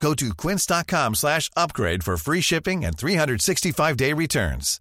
Go to quince.com slash upgrade for free shipping and 365-day returns.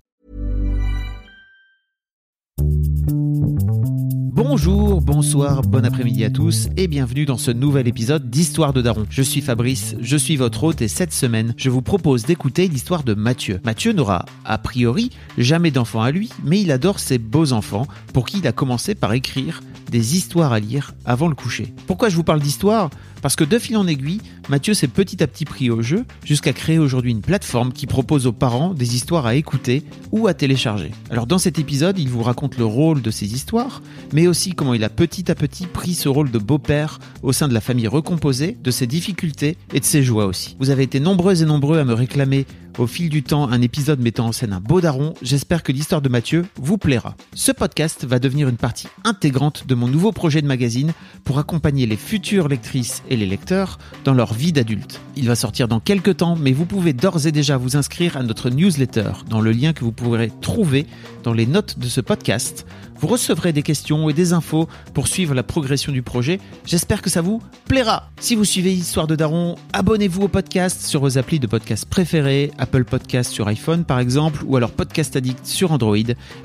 Bonjour, bonsoir, bon après-midi à tous et bienvenue dans ce nouvel épisode d'Histoire de Daron. Je suis Fabrice, je suis votre hôte et cette semaine, je vous propose d'écouter l'histoire de Mathieu. Mathieu n'aura, a priori, jamais d'enfant à lui, mais il adore ses beaux enfants pour qui il a commencé par écrire des histoires à lire avant le coucher. Pourquoi je vous parle d'histoire? Parce que de fil en aiguille, Mathieu s'est petit à petit pris au jeu jusqu'à créer aujourd'hui une plateforme qui propose aux parents des histoires à écouter ou à télécharger. Alors dans cet épisode, il vous raconte le rôle de ces histoires, mais aussi comment il a petit à petit pris ce rôle de beau-père au sein de la famille recomposée, de ses difficultés et de ses joies aussi. Vous avez été nombreux et nombreux à me réclamer au fil du temps un épisode mettant en scène un beau daron, j'espère que l'histoire de Mathieu vous plaira. Ce podcast va devenir une partie intégrante de mon nouveau projet de magazine pour accompagner les futures lectrices et les lecteurs dans leur vie d'adulte. Il va sortir dans quelques temps, mais vous pouvez d'ores et déjà vous inscrire à notre newsletter dans le lien que vous pourrez trouver dans les notes de ce podcast. Vous recevrez des questions et des infos pour suivre la progression du projet. J'espère que ça vous plaira. Si vous suivez Histoire de Daron, abonnez-vous au podcast sur vos applis de podcast préférés, Apple Podcast sur iPhone par exemple, ou alors Podcast Addict sur Android.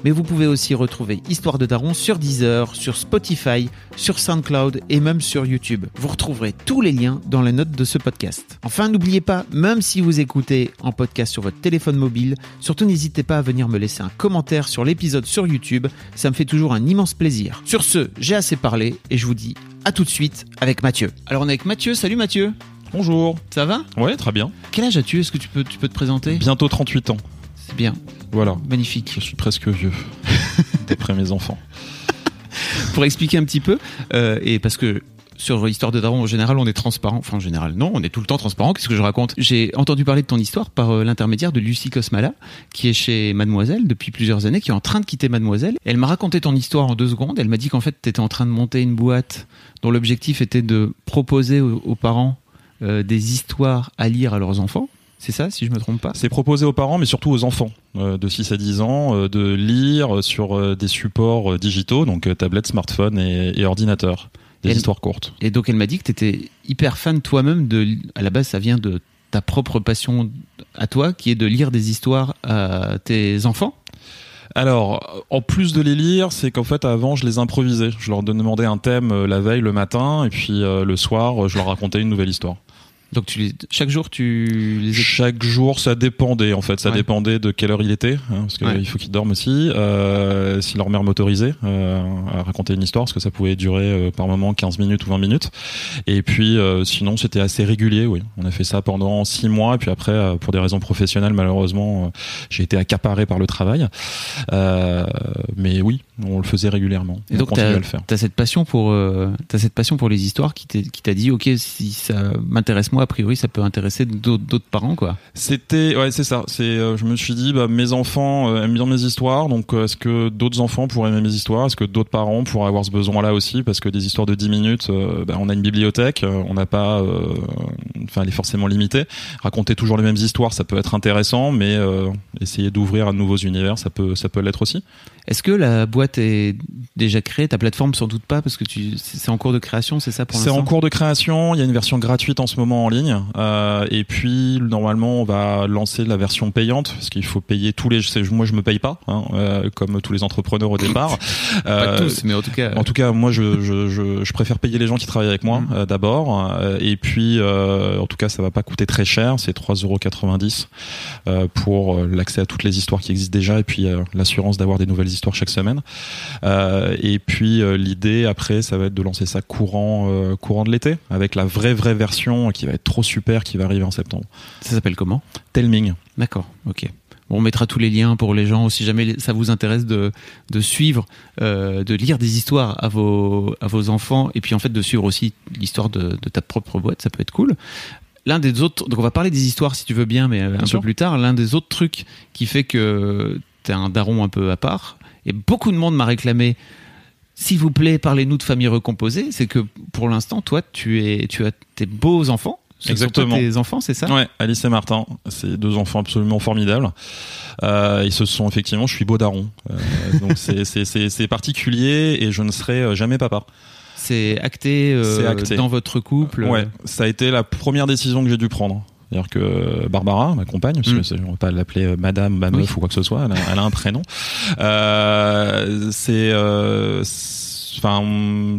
Mais vous pouvez aussi retrouver Histoire de Daron sur Deezer, sur Spotify, sur SoundCloud et même sur YouTube. Vous retrouverez tous les liens dans les notes de ce podcast. Enfin, n'oubliez pas, même si vous écoutez en podcast sur votre téléphone mobile, surtout n'hésitez pas à venir me laisser un commentaire sur l'épisode sur YouTube. Ça me toujours un immense plaisir. Sur ce, j'ai assez parlé et je vous dis à tout de suite avec Mathieu. Alors on est avec Mathieu. Salut Mathieu. Bonjour. Ça va? Ouais, très bien. Quel âge as-tu? Est-ce que tu peux, tu peux te présenter? Bientôt 38 ans. C'est bien. Voilà. Magnifique. Je suis presque vieux. D'après mes enfants. Pour expliquer un petit peu, euh, et parce que sur l'histoire de Daron, en général, on est transparent. Enfin, en général, non, on est tout le temps transparent. Qu'est-ce que je raconte? J'ai entendu parler de ton histoire par euh, l'intermédiaire de Lucie Cosmala, qui est chez Mademoiselle depuis plusieurs années, qui est en train de quitter Mademoiselle. Elle m'a raconté ton histoire en deux secondes. Elle m'a dit qu'en fait, tu étais en train de monter une boîte dont l'objectif était de proposer aux, parents euh, des histoires à lire à leurs enfants. C'est ça, si je me trompe pas? C'est proposé aux parents, mais surtout aux enfants euh, de 6 à 10 ans, de lire sur des supports digitaux, donc tablettes, smartphones et, et ordinateurs. Des Et- histoires courtes. Et donc elle m'a dit que tu étais hyper fan toi-même de à la base ça vient de ta propre passion à toi qui est de lire des histoires à tes enfants. Alors, en plus de les lire, c'est qu'en fait, avant, je les improvisais. Je leur demandais un thème euh, la veille, le matin, et puis euh, le soir, je leur racontais une nouvelle histoire. Donc tu les, chaque jour tu les Chaque jour, ça dépendait en fait. Ça Ouais. dépendait de quelle heure il était, hein, parce qu'il Ouais. faut qu'ils dorment aussi. Euh, si leur mère m'autorisait euh, à raconter une histoire, parce que ça pouvait durer euh, par moment 15 minutes ou 20 minutes. Et puis, euh, sinon, c'était assez régulier. Oui, on a fait ça pendant six mois. Et puis après, euh, pour des raisons professionnelles, malheureusement, euh, j'ai été accaparé par le travail. Euh, mais oui, on le faisait régulièrement. Et on donc continue t'as à le faire. as cette passion pour euh, t'as cette passion pour les histoires qui t'a dit ok si ça m'intéresse moi a priori ça peut intéresser d'autres parents quoi. C'était ouais c'est ça c'est euh, je me suis dit bah mes enfants euh, aiment bien mes histoires donc euh, est-ce que d'autres enfants pourraient aimer mes histoires? Est-ce que d'autres parents pourraient avoir ce besoin là aussi? Parce que des histoires de 10 minutes euh, bah, on a une bibliothèque on n'a pas euh, enfin elle est forcément limitée raconter toujours les mêmes histoires ça peut être intéressant mais euh, essayer d'ouvrir à de nouveaux univers ça peut ça peut l'être aussi Est-ce que la boîte est déjà créée ta plateforme sans doute pas parce que tu c'est c'est en cours de création c'est ça pour C'est l'instant en cours de création. Il y a une version gratuite en ce moment en ligne. Euh, et puis normalement, on va lancer la version payante parce qu'il faut payer tous les. c'est- Moi, je me paye pas, hein, euh, comme tous les entrepreneurs au départ. Pas Euh, tous mais en tout cas En tout cas, moi, je, je, je, je préfère payer les gens qui travaillent avec moi Mm. d'abord. Et puis, en tout cas, ça va pas coûter très cher. C'est 3,90€ euh, pour l'accès à toutes les histoires qui existent déjà et puis l'assurance d'avoir des nouvelles histoires chaque semaine. Euh, et puis, euh, l'idée après, ça va être de lancer ça courant, euh, courant de l'été avec la vraie, vraie version qui va être trop super qui va arriver en septembre. ça s'appelle comment? Telming. D'accord, ok. On mettra tous les liens pour les gens, si jamais ça vous intéresse de, de suivre, euh, de lire des histoires à vos, à vos enfants, et puis en fait de suivre aussi l'histoire de, de ta propre boîte, ça peut être cool. L'un des autres, donc on va parler des histoires si tu veux bien, mais un peu plus tard. L'un des autres trucs qui fait que t'es un daron un peu à part. Et beaucoup de monde m'a réclamé s'il vous plaît, parlez-nous de famille recomposée. C'est que pour l'instant, toi, tu, es, tu as tes beaux enfants. Ce Exactement. Sont tes enfants, c'est ça? Ouais, Alice et Martin, c'est deux enfants absolument formidables. Euh, ils se sont effectivement, je suis beau daron, euh, donc c'est- particulier et je ne serai euh, jamais papa. C'est acté, euh, C'est acté. dans votre couple. Ouais, ça a été la première décision que j'ai dû prendre. C'est-à-dire que Barbara, ma compagne, parce Mm. que c'est- on va pas l'appeler euh, Madame, ma meuf Oui. ou quoi que ce soit, elle a, elle a un prénom. Euh, c'est, euh, c'est- enfin,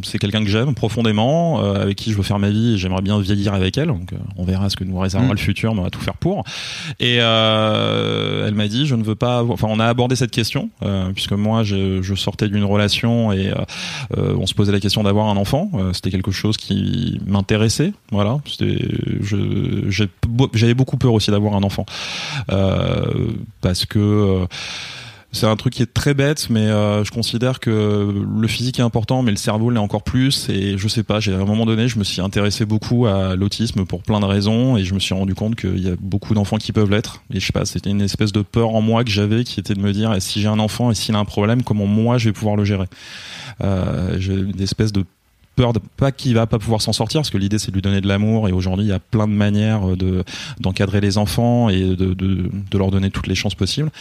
c'est quelqu'un que j'aime profondément, euh, avec qui je veux faire ma vie et j'aimerais bien vieillir avec elle. Donc, euh, on verra ce que nous réservera Mm. le futur, mais on va tout faire pour. Et euh, elle m'a dit, je ne veux pas. Enfin, on a abordé cette question euh, puisque moi, je, je sortais d'une relation et euh, on se posait la question d'avoir un enfant. Euh, C'était quelque chose qui m'intéressait. Voilà. C'était- J'avais beaucoup peur aussi d'avoir un enfant euh, parce que. C'est un truc qui est très bête, mais euh, je considère que le physique est important, mais le cerveau l'est encore plus. Et je sais pas, j'ai à un moment donné, je me suis intéressé beaucoup à l'autisme pour plein de raisons, et je me suis rendu compte qu'il y a beaucoup d'enfants qui peuvent l'être. Et je sais pas, c'était une espèce de peur en moi que j'avais, qui était de me dire, si j'ai un enfant et s'il a un problème, comment moi je vais pouvoir le gérer? Euh, J'ai une espèce de peur de pas qu'il va pas pouvoir s'en sortir parce que l'idée c'est de lui donner de l'amour et aujourd'hui il y a plein de manières de d'encadrer les enfants et de, de, de leur donner toutes les chances possibles.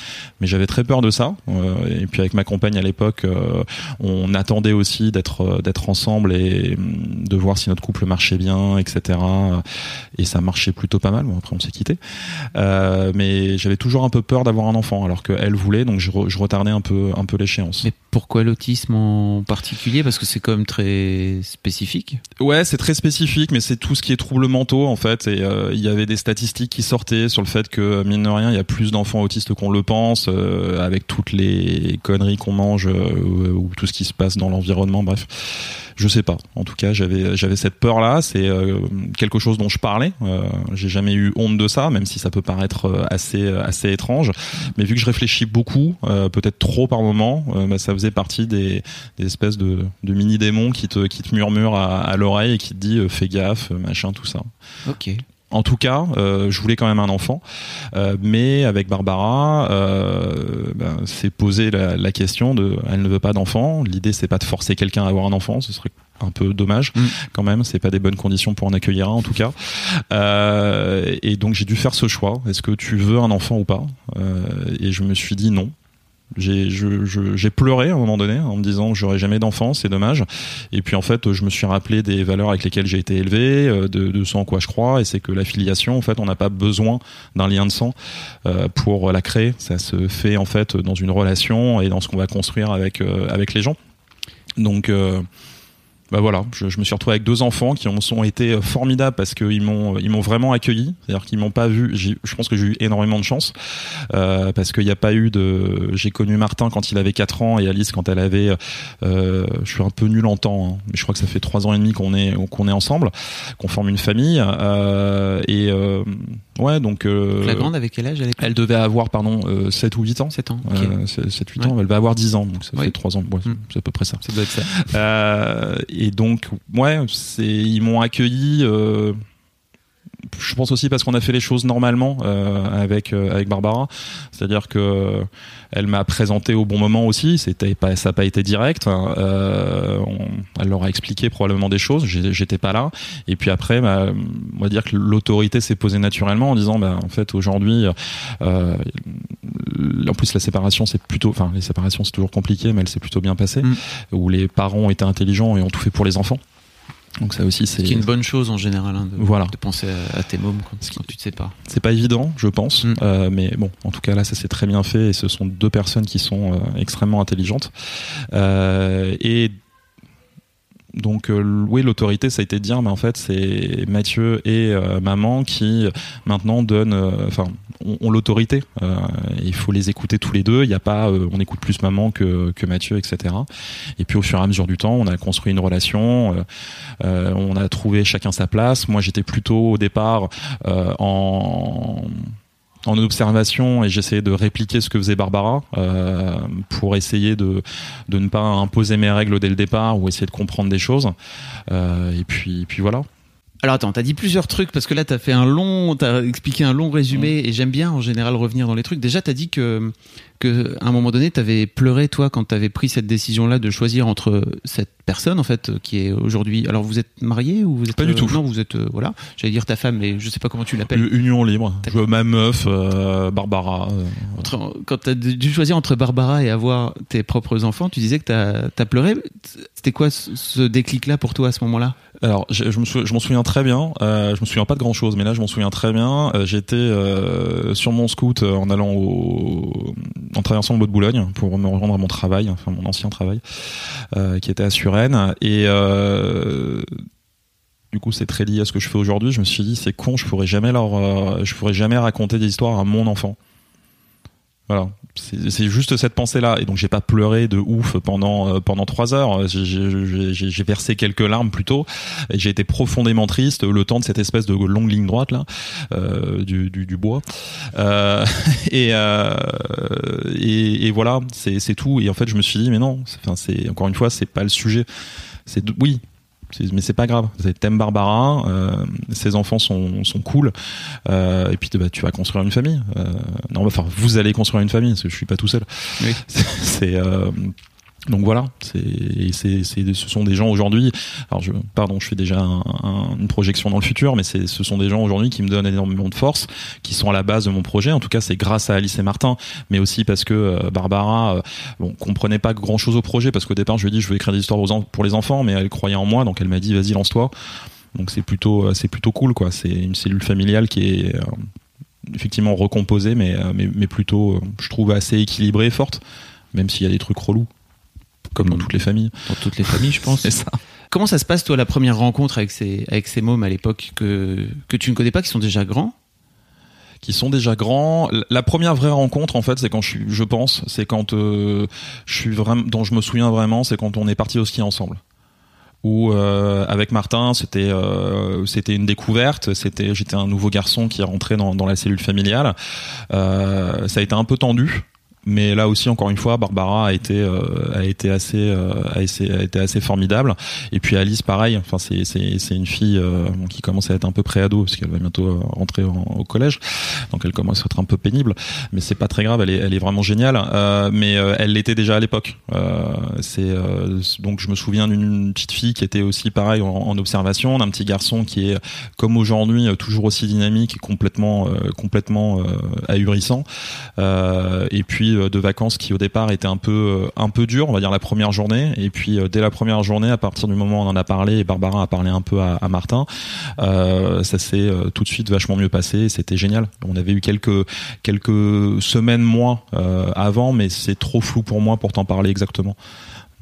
Mais j'avais très peur de ça Euh, et puis avec ma compagne à l'époque euh, on attendait aussi d'être euh, d'être ensemble et hum, de voir si notre couple marchait bien etc et ça marchait plutôt pas mal. Bon après on s'est quitté euh, mais j'avais toujours un peu peur d'avoir un enfant alors qu'elle voulait donc je, je retardais un peu un peu l'échéance. Mais pourquoi l'autisme en particulier? Parce que c'est quand même très Ouais, c'est très spécifique, mais c'est tout ce qui est troubles mentaux en fait. Et euh, il y avait des statistiques qui sortaient sur le fait que mine de rien, il y a plus d'enfants autistes qu'on le pense, euh, avec toutes les conneries qu'on mange euh, ou tout ce qui se passe dans l'environnement. Bref, je sais pas. En tout cas, j'avais j'avais cette peur là. C'est euh, quelque chose dont je parlais. Euh, J'ai jamais eu honte de ça, même si ça peut paraître euh, assez assez étrange. Mais vu que je réfléchis beaucoup, peut-être trop par moment, bah, ça faisait partie des, des espèces de, de mini démons qui te qui te murmurent à, à l'oreille et qui te dit fais gaffe, machin, tout ça. Ok. En tout cas, euh, je voulais quand même un enfant, euh, mais avec Barbara, euh, ben, c'est posé la, la question de, elle ne veut pas d'enfant. L'idée, c'est pas de forcer quelqu'un à avoir un enfant, ce serait un peu dommage Mm. quand même. C'est pas des bonnes conditions pour en accueillir un, en tout cas. Euh, et donc j'ai dû faire ce choix. Est-ce que tu veux un enfant ou pas? Euh, Et je me suis dit non. J'ai pleuré à un moment donné en me disant j'aurai jamais d'enfant, c'est dommage. Et puis en fait, je me suis rappelé des valeurs avec lesquelles j'ai été élevé, euh, de, de ce en quoi je crois, et c'est que la filiation, en fait, on n'a pas besoin d'un lien de sang euh, pour la créer. Ça se fait en fait dans une relation et dans ce qu'on va construire avec euh, avec les gens. Donc euh, bah voilà, je, je me suis retrouvé avec deux enfants qui ont, ont été formidables parce qu'ils m'ont ils m'ont vraiment accueilli, c'est-à-dire qu'ils m'ont pas vu. Je pense que j'ai eu énormément de chance euh, parce qu'il n'y a pas eu de. J'ai connu Martin quand il avait 4 ans et Alice quand elle avait. Euh, je suis un peu nul en temps, hein, mais je crois que ça fait trois ans et demi qu'on est qu'on est ensemble, qu'on forme une famille euh, et euh, ouais donc. euh, La grande avec quel âge à l'époque? elle devait avoir pardon euh, 7 ou 8 ans. 7 ans. Ok. Euh, 7-8 Ouais. ans, elle va avoir 10 ans, donc ça Oui. fait 3 ans, ouais, Mm. c'est à peu près ça. Ça doit être ça. Euh, et donc, ouais, c'est ils m'ont accueilli. Euh, je pense aussi parce qu'on a fait les choses normalement euh, avec euh, avec Barbara, c'est-à-dire que elle m'a présenté au bon moment aussi. C'était pas ça n'a pas été direct. hein. Euh, on- elle leur a expliqué probablement des choses. J'étais pas là. Et puis après, bah, on va dire que l'autorité s'est posée naturellement en disant, bah, en fait, aujourd'hui, euh, en plus la séparation c'est plutôt, enfin les séparations c'est toujours compliqué, mais elle s'est plutôt bien passée. Mm. Où les parents ont été intelligents et ont tout fait pour les enfants. Donc ça aussi c'est C'est une bonne chose en général hein, de, Voilà. de penser à, à tes mômes quand, quand tu te sépares. C'est pas évident, je pense, Mm. Euh, mais bon, en tout cas là, ça s'est très bien fait et ce sont deux personnes qui sont euh, extrêmement intelligentes. Euh, et donc euh, oui, l'autorité, ça a été de dire, mais en fait, c'est Mathieu et euh, maman qui maintenant donnent, euh, enfin, ont, l'autorité. Euh, il faut les écouter tous les deux. Il n'y a pas, euh, on écoute plus maman que, que Mathieu, etc. Et puis au fur et à mesure du temps, on a construit une relation. on a trouvé chacun sa place. Moi, j'étais plutôt au départ en en observation et j'essayais de répliquer ce que faisait Barbara euh, pour essayer de, de ne pas imposer mes règles dès le départ ou essayer de comprendre des choses. Euh, et puis, puis voilà. Alors attends, t'as dit plusieurs trucs parce que là t'as fait un long, t'as expliqué un long résumé et j'aime bien en général revenir dans les trucs. Déjà t'as dit que que à un moment donné t'avais pleuré toi quand t'avais pris cette décision là de choisir entre cette personne en fait qui est aujourd'hui. Alors vous êtes marié ou vous êtes Pas du euh, tout. Non, vous êtes euh, voilà. J'allais dire ta femme, mais je sais pas comment tu l'appelles. Union libre. Je veux ma meuf, euh, Barbara. euh, Entre- quand t'as dû choisir entre Barbara et avoir tes propres enfants, tu disais que t'as as pleuré. C'était quoi ce, ce déclic là pour toi à ce moment-là? Alors, je, je me m'en souviens très bien. Euh, je me souviens pas de grand chose, mais là, je m'en souviens très bien. Euh, J'étais euh, sur mon scoot euh, en allant au, en traversant le bois de Boulogne pour me rendre à mon travail, enfin mon ancien travail, euh, qui était à Suresnes. Et euh, du coup, c'est très lié à ce que je fais aujourd'hui. Je me suis dit, c'est con, je pourrais jamais leur, euh, je pourrais jamais raconter des histoires à mon enfant. Voilà. C'est juste cette pensée-là. Et donc, j'ai pas pleuré de ouf pendant euh, pendant trois heures. J'ai- J'ai versé quelques larmes plutôt. J'ai été profondément triste le temps de cette espèce de longue ligne droite là euh, du, du, du bois. Euh, et, euh, et et voilà, c'est tout. Et en fait, je me suis dit, mais non. c'est- encore une fois, c'est pas le sujet. C'est oui. Mais c'est pas grave. Thème Barbara. Euh, ses enfants sont, sont cool. Euh, et puis bah, tu vas construire une famille. Euh, non, enfin vous allez construire une famille. Parce que je suis pas tout seul. Oui. C'est c'est, euh, donc voilà. C'est c'est ce sont des gens aujourd'hui. Alors je pardon, je fais déjà un- un- une projection dans le futur, mais c'est ce sont des gens aujourd'hui qui me donnent énormément de force, qui sont à la base de mon projet. En tout cas, c'est grâce à Alice et Martin, mais aussi parce que euh, Barbara, euh, bon, comprenait pas grand chose au projet parce qu'au départ, je lui ai dit je veux écrire des histoires pour les enfants, mais elle croyait en moi, donc elle m'a dit vas-y lance-toi. Donc c'est plutôt euh, c'est plutôt cool quoi. C'est une cellule familiale qui est euh, effectivement recomposée, mais mais, mais plutôt je trouve assez équilibrée, et forte, même s'il y a des trucs relous, comme dans toutes les familles. Dans toutes les familles, je pense. C'est ça. Comment ça se passe, toi, la première rencontre avec ces, avec ces mômes à l'époque que, que tu ne connais pas, qui sont déjà grands? Qui sont déjà grands. La première vraie rencontre, en fait, c'est quand je suis, je pense, c'est quand euh, je suis vraiment, dont je me souviens vraiment, c'est quand on est parti au ski ensemble. Où euh, avec Martin, c'était euh, c'était une découverte. C'était j'étais un nouveau garçon qui est rentré dans, dans la cellule familiale. Euh, ça a été un peu tendu. Mais là aussi, encore une fois, Barbara a été euh, a été assez euh, a, été, assez formidable. Et puis Alice, pareil. Enfin, c'est c'est c'est une fille euh, qui commence à être un peu pré-ado parce qu'elle va bientôt euh, rentrer en- au collège. Donc elle commence à être un peu pénible, mais c'est pas très grave. Elle est elle est vraiment géniale. Euh, mais euh, elle l'était déjà à l'époque. C'est donc je me souviens d'une petite fille qui était aussi pareil en, observation, d'un petit garçon qui est comme aujourd'hui toujours aussi dynamique et complètement complètement ahurissant. Et puis euh, de vacances qui au départ étaient un peu euh, un peu dur, on va dire la première journée. Et puis euh, dès la première journée, à partir du moment où on en a parlé et Barbara a parlé un peu à, Martin, ça s'est tout de suite vachement mieux passé. C'était génial. On avait eu quelques quelques semaines, mois euh, avant, mais c'est trop flou pour moi pour t'en parler exactement.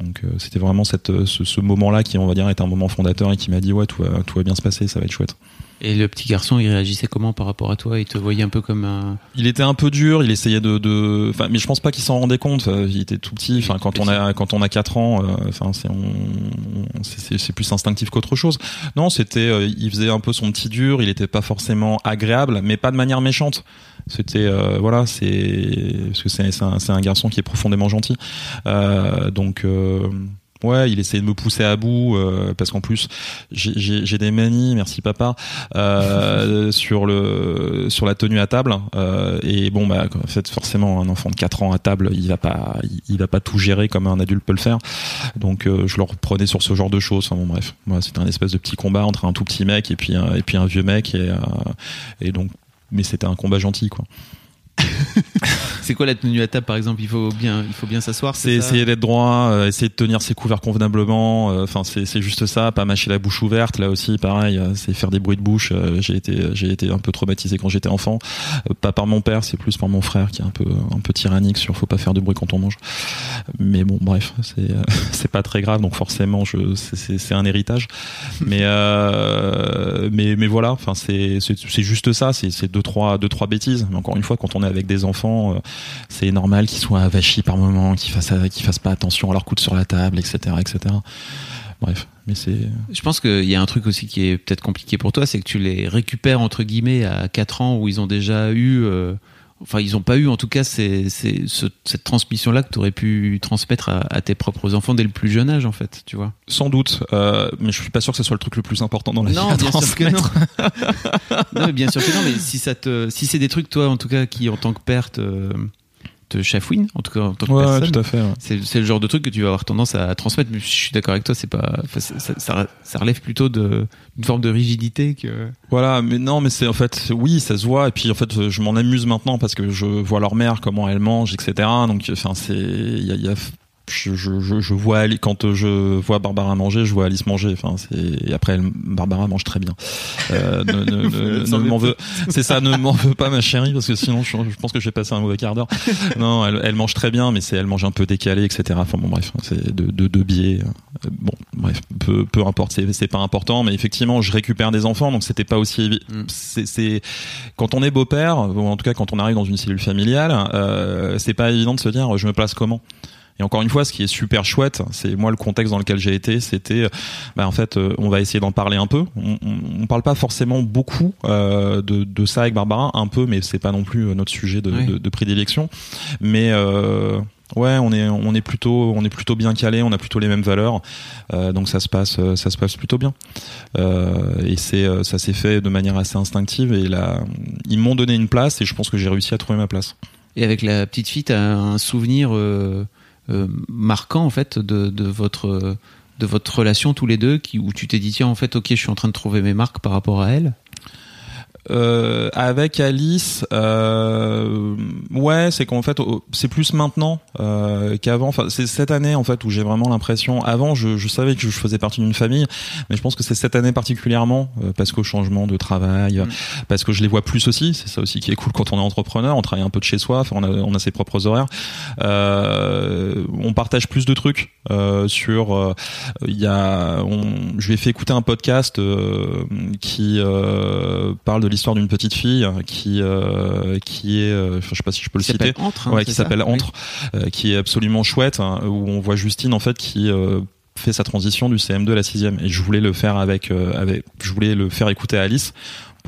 Donc euh, c'était vraiment cette, euh, ce, ce moment-là qui, on va dire, est un moment fondateur et qui m'a dit ouais, tout va, tout va bien se passer, ça va être chouette. Et le petit garçon, il réagissait comment par rapport à toi? Il te voyait un peu comme un. Il était un peu dur, il essayait de, de... Enfin, mais je pense pas qu'il s'en rendait compte. Il était tout petit. Enfin, quand on a quand on a quatre ans, euh, enfin, c'est on, on- c'est- c'est c'est plus instinctif qu'autre chose. Non, c'était, euh, il faisait un peu son petit dur. Il était pas forcément agréable, mais pas de manière méchante. C'était euh, voilà, c'est parce que c'est un, un garçon qui est profondément gentil. Euh, donc. euh, Ouais, il essayait de me pousser à bout euh, parce qu'en plus j'ai- des manies, merci papa, euh, sur le sur la tenue à table. Euh, et bon, bah, en fait, forcément, un enfant de 4 ans à table, il va pas, il, il va pas tout gérer comme un adulte peut le faire. Donc, euh, je le reprenais sur ce genre de choses. Enfin, bon, bref, voilà, c'était un espèce de petit combat entre un tout petit mec et puis un, et puis un vieux mec et euh, et donc, mais c'était un combat gentil, quoi. C'est quoi la tenue à table, par exemple? Il faut bien, il faut bien s'asseoir. C'est essayer d'être droit, euh, essayer de tenir ses couverts convenablement. euh, Enfin, c'est c'est juste ça, pas mâcher la bouche ouverte. Là aussi, pareil, euh, c'est faire des bruits de bouche. j'ai été, j'ai été un peu traumatisé quand j'étais enfant. Pas par mon père, c'est plus par mon frère qui est un peu, un peu tyrannique sur faut pas faire de bruit quand on mange. Mais bon, bref, c'est, euh, c'est pas très grave. Donc forcément, je, c'est- un héritage. Mais, euh, mais, mais voilà. Enfin, c'est, c'est juste ça. C'est deux trois, deux trois bêtises. Mais encore une fois, quand on est avec des enfants, euh, c'est normal qu'ils soient avachis par moments, qu'ils fassent, qu'ils fassent pas attention à leur coude sur la table, etc., etc. Bref, mais c'est Je pense qu'il y a un truc aussi qui est peut-être compliqué pour toi, c'est que tu les récupères entre guillemets à 4 ans où ils ont déjà eu, enfin ils ont pas eu en tout cas c'est cette transmission là que tu aurais pu transmettre à, tes propres enfants dès le plus jeune âge en fait tu vois. Sans doute. Euh, mais je suis pas sûr que ce soit le truc le plus important dans la non, vie bien sûr que non. non mais bien sûr que non mais si ça te si c'est des trucs toi en tout cas qui en tant que père te te chafouine, en tout cas en tant que personne. tout à fait. C'est le genre de truc que tu vas avoir tendance à transmettre. Mais je suis d'accord avec toi, c'est pas, ça, ça, relève plutôt d'une forme de rigidité que. Voilà, mais non, mais c'est en fait, oui, ça se voit. Et puis en fait, je m'en amuse maintenant parce que je vois leur mère comment elle mange, etc. Donc, enfin, c'est, il y a, y a je, je, je, vois Ali, quand je vois Barbara manger, je vois Alice manger. Enfin, c'est et après elle, Barbara mange très bien. Euh, ne, ne, ne, m'en veux. C'est ça, ne m'en veux pas ma chérie parce que sinon je, je, pense que je vais passer un mauvais quart d'heure. Non, elle, elle, mange très bien, mais c'est elle mange un peu décalé, etc. Enfin bon bref, c'est de, de, de biais. Bon bref, peu, peu importe, c'est, c'est pas important, mais effectivement je récupère des enfants, donc c'était pas aussi mm. c'est, c'est quand on est beau-père, ou en tout cas quand on arrive dans une cellule familiale, euh, c'est pas évident de se dire je me place comment? Et encore une fois, ce qui est super chouette, c'est moi le contexte dans lequel j'ai été, c'était, bah, en fait, euh, on va essayer d'en parler un peu. On, on, parle pas forcément beaucoup euh, de, de, ça avec Barbara, un peu, mais c'est pas non plus euh, notre sujet de, de, de prédilection. Mais euh, Ouais, on est on est plutôt on est plutôt bien calé, on a plutôt les mêmes valeurs, euh, donc ça se passe ça se passe plutôt bien. Euh, et c'est ça s'est fait de manière assez instinctive et là ils m'ont donné une place et je pense que j'ai réussi à trouver ma place. Et avec la petite fille, t'as un souvenir euh, marquant en fait de, de, votre de votre relation tous les deux qui où tu t'es dit tiens en fait ok je suis en train de trouver mes marques par rapport à elle euh, avec Alice, euh, ouais, c'est qu'en fait, c'est plus maintenant euh, qu'avant. Enfin, c'est cette année en fait où j'ai vraiment l'impression. Avant, je, je, savais que je faisais partie d'une famille, mais je pense que c'est cette année particulièrement euh, parce qu'au changement de travail, mm. parce que je les vois plus aussi. C'est ça aussi qui est cool quand on est entrepreneur. On travaille un peu de chez soi. Enfin, on a, on a ses propres horaires. Euh, on partage plus de trucs euh, sur. Il y a, on, je lui ai fait écouter un podcast qui parle de l'histoire d'une petite fille qui euh, qui est, euh, je sais pas si je peux le citer, Entre, hein, ouais, qui s'appelle Entre, euh, qui est absolument chouette, hein, où on voit Justine en fait qui fait sa transition du CM2 à la 6 et je voulais le faire avec avec je voulais le faire écouter à Alice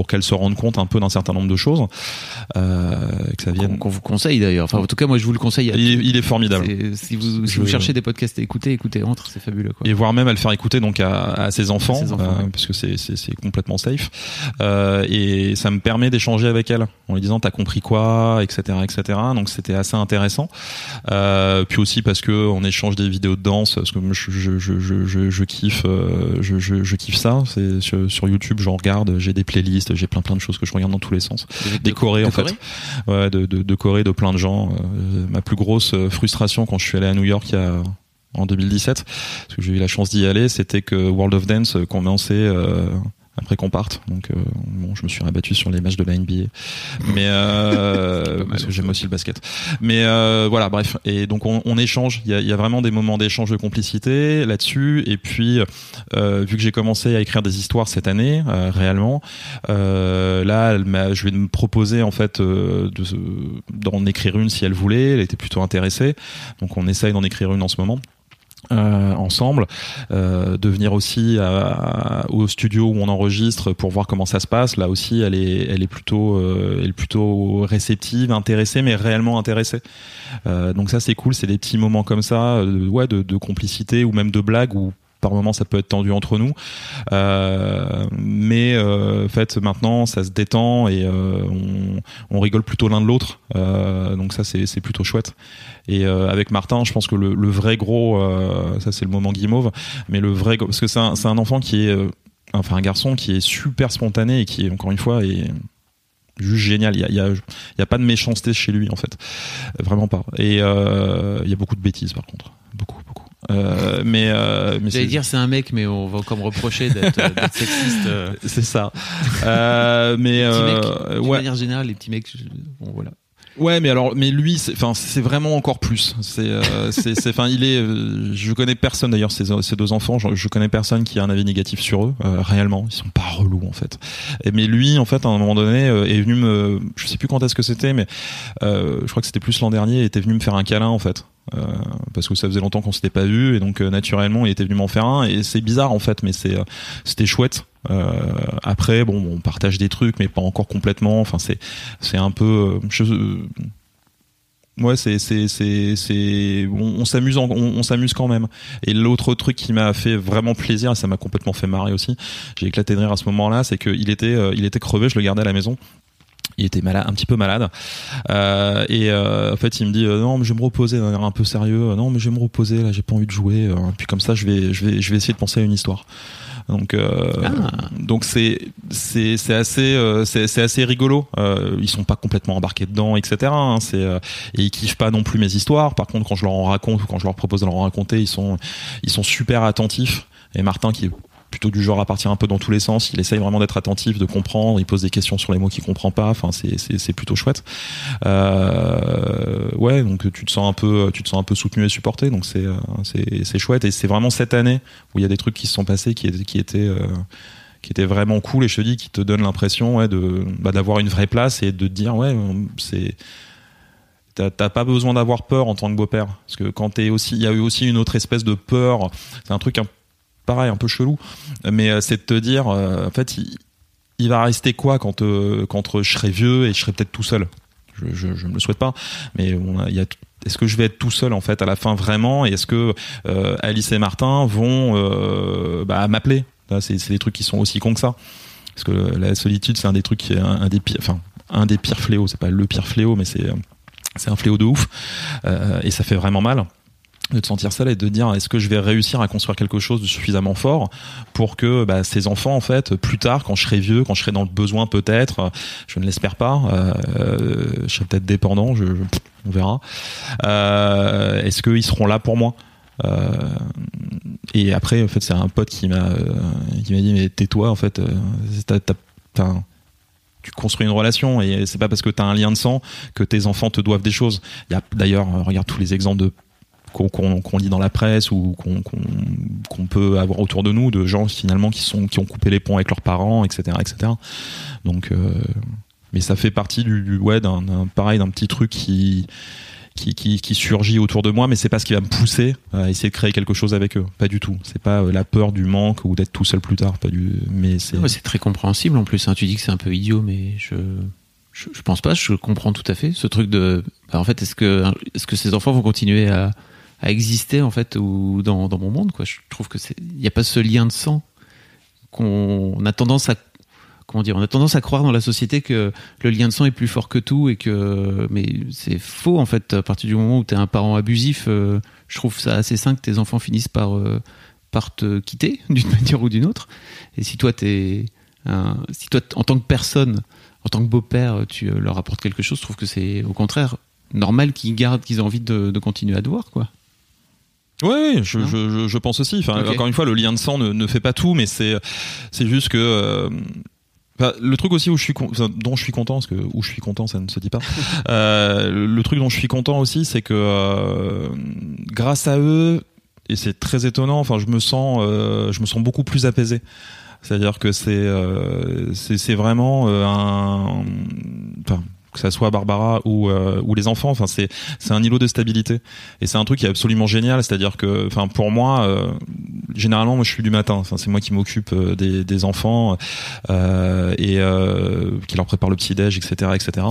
pour qu'elle se rende compte un peu d'un certain nombre de choses. Euh, que ça vienne. Qu'on vous conseille d'ailleurs. Enfin, en tout cas, moi, je vous le conseille. il, est, formidable. Si vous, si vous cherchez des podcasts à écouter, écoutez Entre, c'est fabuleux. Quoi. Et voire même à le faire écouter donc à, à ses enfants, euh, parce que c'est, c'est, complètement safe. Euh, et ça me permet d'échanger avec elle en lui disant t'as compris quoi, etc., etc. Donc c'était assez intéressant. Euh, puis aussi parce que on échange des vidéos de danse, parce que je, je, je, je, je kiffe, je, je, je kiffe ça. C'est sur, sur YouTube, j'en regarde, j'ai des playlists j'ai plein plein de choses que je regarde dans tous les sens. Des, Corées en fait. Ouais, de, de, de, Corée, de plein de gens. Euh, ma plus grosse euh, frustration quand je suis allé à New York il y a en 2017, parce que j'ai eu la chance d'y aller, c'était que World of Dance commençait euh, après qu'on parte. Donc euh, bon, je me suis rabattu sur les matchs de la NBA, mais euh, parce que j'aime aussi le basket. Mais euh, voilà, bref. Et donc on, on échange. Il y a, y a, vraiment des moments d'échange de complicité là-dessus. Et puis euh, vu que j'ai commencé à écrire des histoires cette année, euh, réellement, euh, là, elle je vais me proposer en fait de d'en écrire une si elle voulait. Elle était plutôt intéressée. Donc on essaye d'en écrire une en ce moment. Euh, ensemble, euh, de venir aussi à, au studio où on enregistre pour voir comment ça se passe. Là aussi, elle est, elle est plutôt, euh, elle est plutôt réceptive, intéressée, mais réellement intéressée. Euh, donc ça, c'est cool. C'est des petits moments comme ça, de, ouais, de, de complicité ou même de blague où par moment ça peut être tendu entre nous euh, mais euh, en fait maintenant ça se détend et euh, on, rigole plutôt l'un de l'autre euh, donc ça c'est, plutôt chouette et avec Martin je pense que le, vrai gros ça c'est le moment guimauve mais le vrai parce que c'est un, enfant qui est enfin un garçon qui est super spontané et qui est encore une fois est juste génial. Il y a, pas de méchanceté chez lui en fait, vraiment pas. Et il y a beaucoup de bêtises par contre, beaucoup, beaucoup. Euh, mais euh, mais j'allais dire c'est un mec, mais on va encore me reprocher d'être sexiste. Euh. C'est ça. Euh, mais euh, ouais. manière générale, les petits mecs, bon voilà. Ouais, mais alors, mais lui, enfin, c'est vraiment encore plus. C'est, euh, c'est, enfin, il est. Euh, je connais personne d'ailleurs ces, ces deux enfants. Je, je, connais personne qui a un avis négatif sur eux. Euh, réellement, ils sont pas relous en fait. Et, mais lui, en fait, à un moment donné, est venu me. Je sais plus quand est-ce que c'était, mais je crois que c'était plus l'an dernier. Il était venu me faire un câlin en fait. Parce que ça faisait longtemps qu'on s'était pas vu et donc naturellement il était venu m'en faire un et c'est bizarre en fait mais c'est c'était chouette. Après bon on partage des trucs mais pas encore complètement. Enfin c'est c'est un peu Ouais, c'est c'est c'est c'est on, s'amuse on, s'amuse quand même. Et l'autre truc qui m'a fait vraiment plaisir, et ça m'a complètement fait marrer aussi, j'ai éclaté de rire à ce moment-là, c'est qu'il était euh, il était crevé, je le gardais à la maison il était malade, un petit peu malade. Euh, et euh, en fait, il me dit euh, non, mais je vais me reposer, un peu sérieux. Non, mais je vais me reposer là, j'ai pas envie de jouer. puis comme ça, je vais, je vais, je vais essayer de penser à une histoire. Donc, euh, ah. donc c'est c'est c'est assez euh, c'est c'est assez rigolo. Euh, ils sont pas complètement embarqués dedans, etc. Hein, c'est et ils kiffent pas non plus mes histoires. Par contre, quand je leur en raconte ou quand je leur propose de leur en raconter, ils sont ils sont super attentifs. Et Martin qui plutôt du genre à partir un peu dans tous les sens. Il essaye vraiment d'être attentif, de comprendre. Il pose des questions sur les mots qu'il comprend pas. Enfin, c'est plutôt chouette. Euh, ouais, donc tu te sens un peu tu te sens un peu soutenu et supporté. Donc c'est c'est c'est chouette. Et c'est vraiment cette année où il y a des trucs qui se sont passés qui qui étaient euh, qui étaient vraiment cool et je te dis qui te donnent l'impression ouais, de bah, d'avoir une vraie place et de te dire ouais c'est t'as pas besoin d'avoir peur en tant que beau-père parce que quand t'es aussi il y a eu aussi une autre espèce de peur c'est un truc un pareil, un peu chelou, mais euh, c'est de te dire, euh, en fait, il, va rester quoi quand, euh, quand je serai vieux et je serai peut-être tout seul? Je, me le souhaite pas, mais il y a est-ce que je vais être tout seul en fait à la fin vraiment? Et est-ce que Alice et Martin vont bah, m'appeler? C'est, des trucs qui sont aussi cons que ça. Parce que la solitude c'est un des trucs un, des pires enfin un des pires fléaux. C'est pas le pire fléau mais c'est c'est un fléau de ouf. Et ça fait vraiment mal de te sentir seul et de dire est-ce que je vais réussir à construire quelque chose de suffisamment fort pour que bah, ces enfants en fait plus tard quand je serai vieux quand je serai dans le besoin peut-être je ne l'espère pas euh, je serai peut-être dépendant je, on verra euh, est-ce qu'ils seront là pour moi? Euh, et après en fait c'est un pote qui m'a qui m'a dit mais tais-toi en fait tu construis une relation et c'est pas parce que tu as un lien de sang que tes enfants te doivent des choses. Il y a d'ailleurs regarde tous les exemples de qu'on lit dans la presse ou qu'on peut avoir autour de nous de gens finalement qui sont qui ont coupé les ponts avec leurs parents etc etc donc euh, mais ça fait partie du, ouais d'un pareil d'un petit truc qui qui, qui, surgit autour de moi, mais c'est pas ce qui va me pousser à essayer de créer quelque chose avec eux. Pas du tout. C'est pas euh, la peur du manque ou d'être tout seul plus tard. Pas du. Mais c'est. c'est très compréhensible en plus. Hein. Tu dis que c'est un peu idiot, mais je, je, pense pas. Je comprends tout à fait ce truc de. Bah, en fait, est-ce que est-ce que ces enfants vont continuer à à exister en fait ou dans, dans mon monde quoi. Je trouve que il n'y a pas ce lien de sang qu'on a tendance à comment dire on a tendance à croire dans la société que le lien de sang est plus fort que tout et que mais c'est faux en fait. À partir du moment où tu es un parent abusif euh, je trouve ça assez sain que tes enfants finissent par euh, par te quitter d'une manière ou d'une autre. Et si toi t'es si toi en tant que personne en tant que beau-père tu leur apportes quelque chose je trouve que c'est au contraire normal qu'ils gardent qu'ils aient envie de, continuer à te voir quoi oui, je, je, je, pense aussi. Enfin, encore une fois, le lien de sang ne, ne fait pas tout, mais c'est c'est juste que euh, le truc aussi où je suis dont je suis content parce que où je suis content ça ne se dit pas euh, le, truc dont je suis content aussi c'est que euh, grâce à eux et c'est très étonnant enfin je me sens euh, je me sens beaucoup plus apaisé c'est-à-dire que c'est euh, c'est vraiment un enfin que ça soit Barbara ou euh, les enfants. C'est un îlot de stabilité. Et c'est un truc qui est absolument génial. C'est-à-dire que pour moi euh, généralement moi je suis du matin. C'est moi qui m'occupe euh, des enfants et qui leur prépare le petit déj etc etc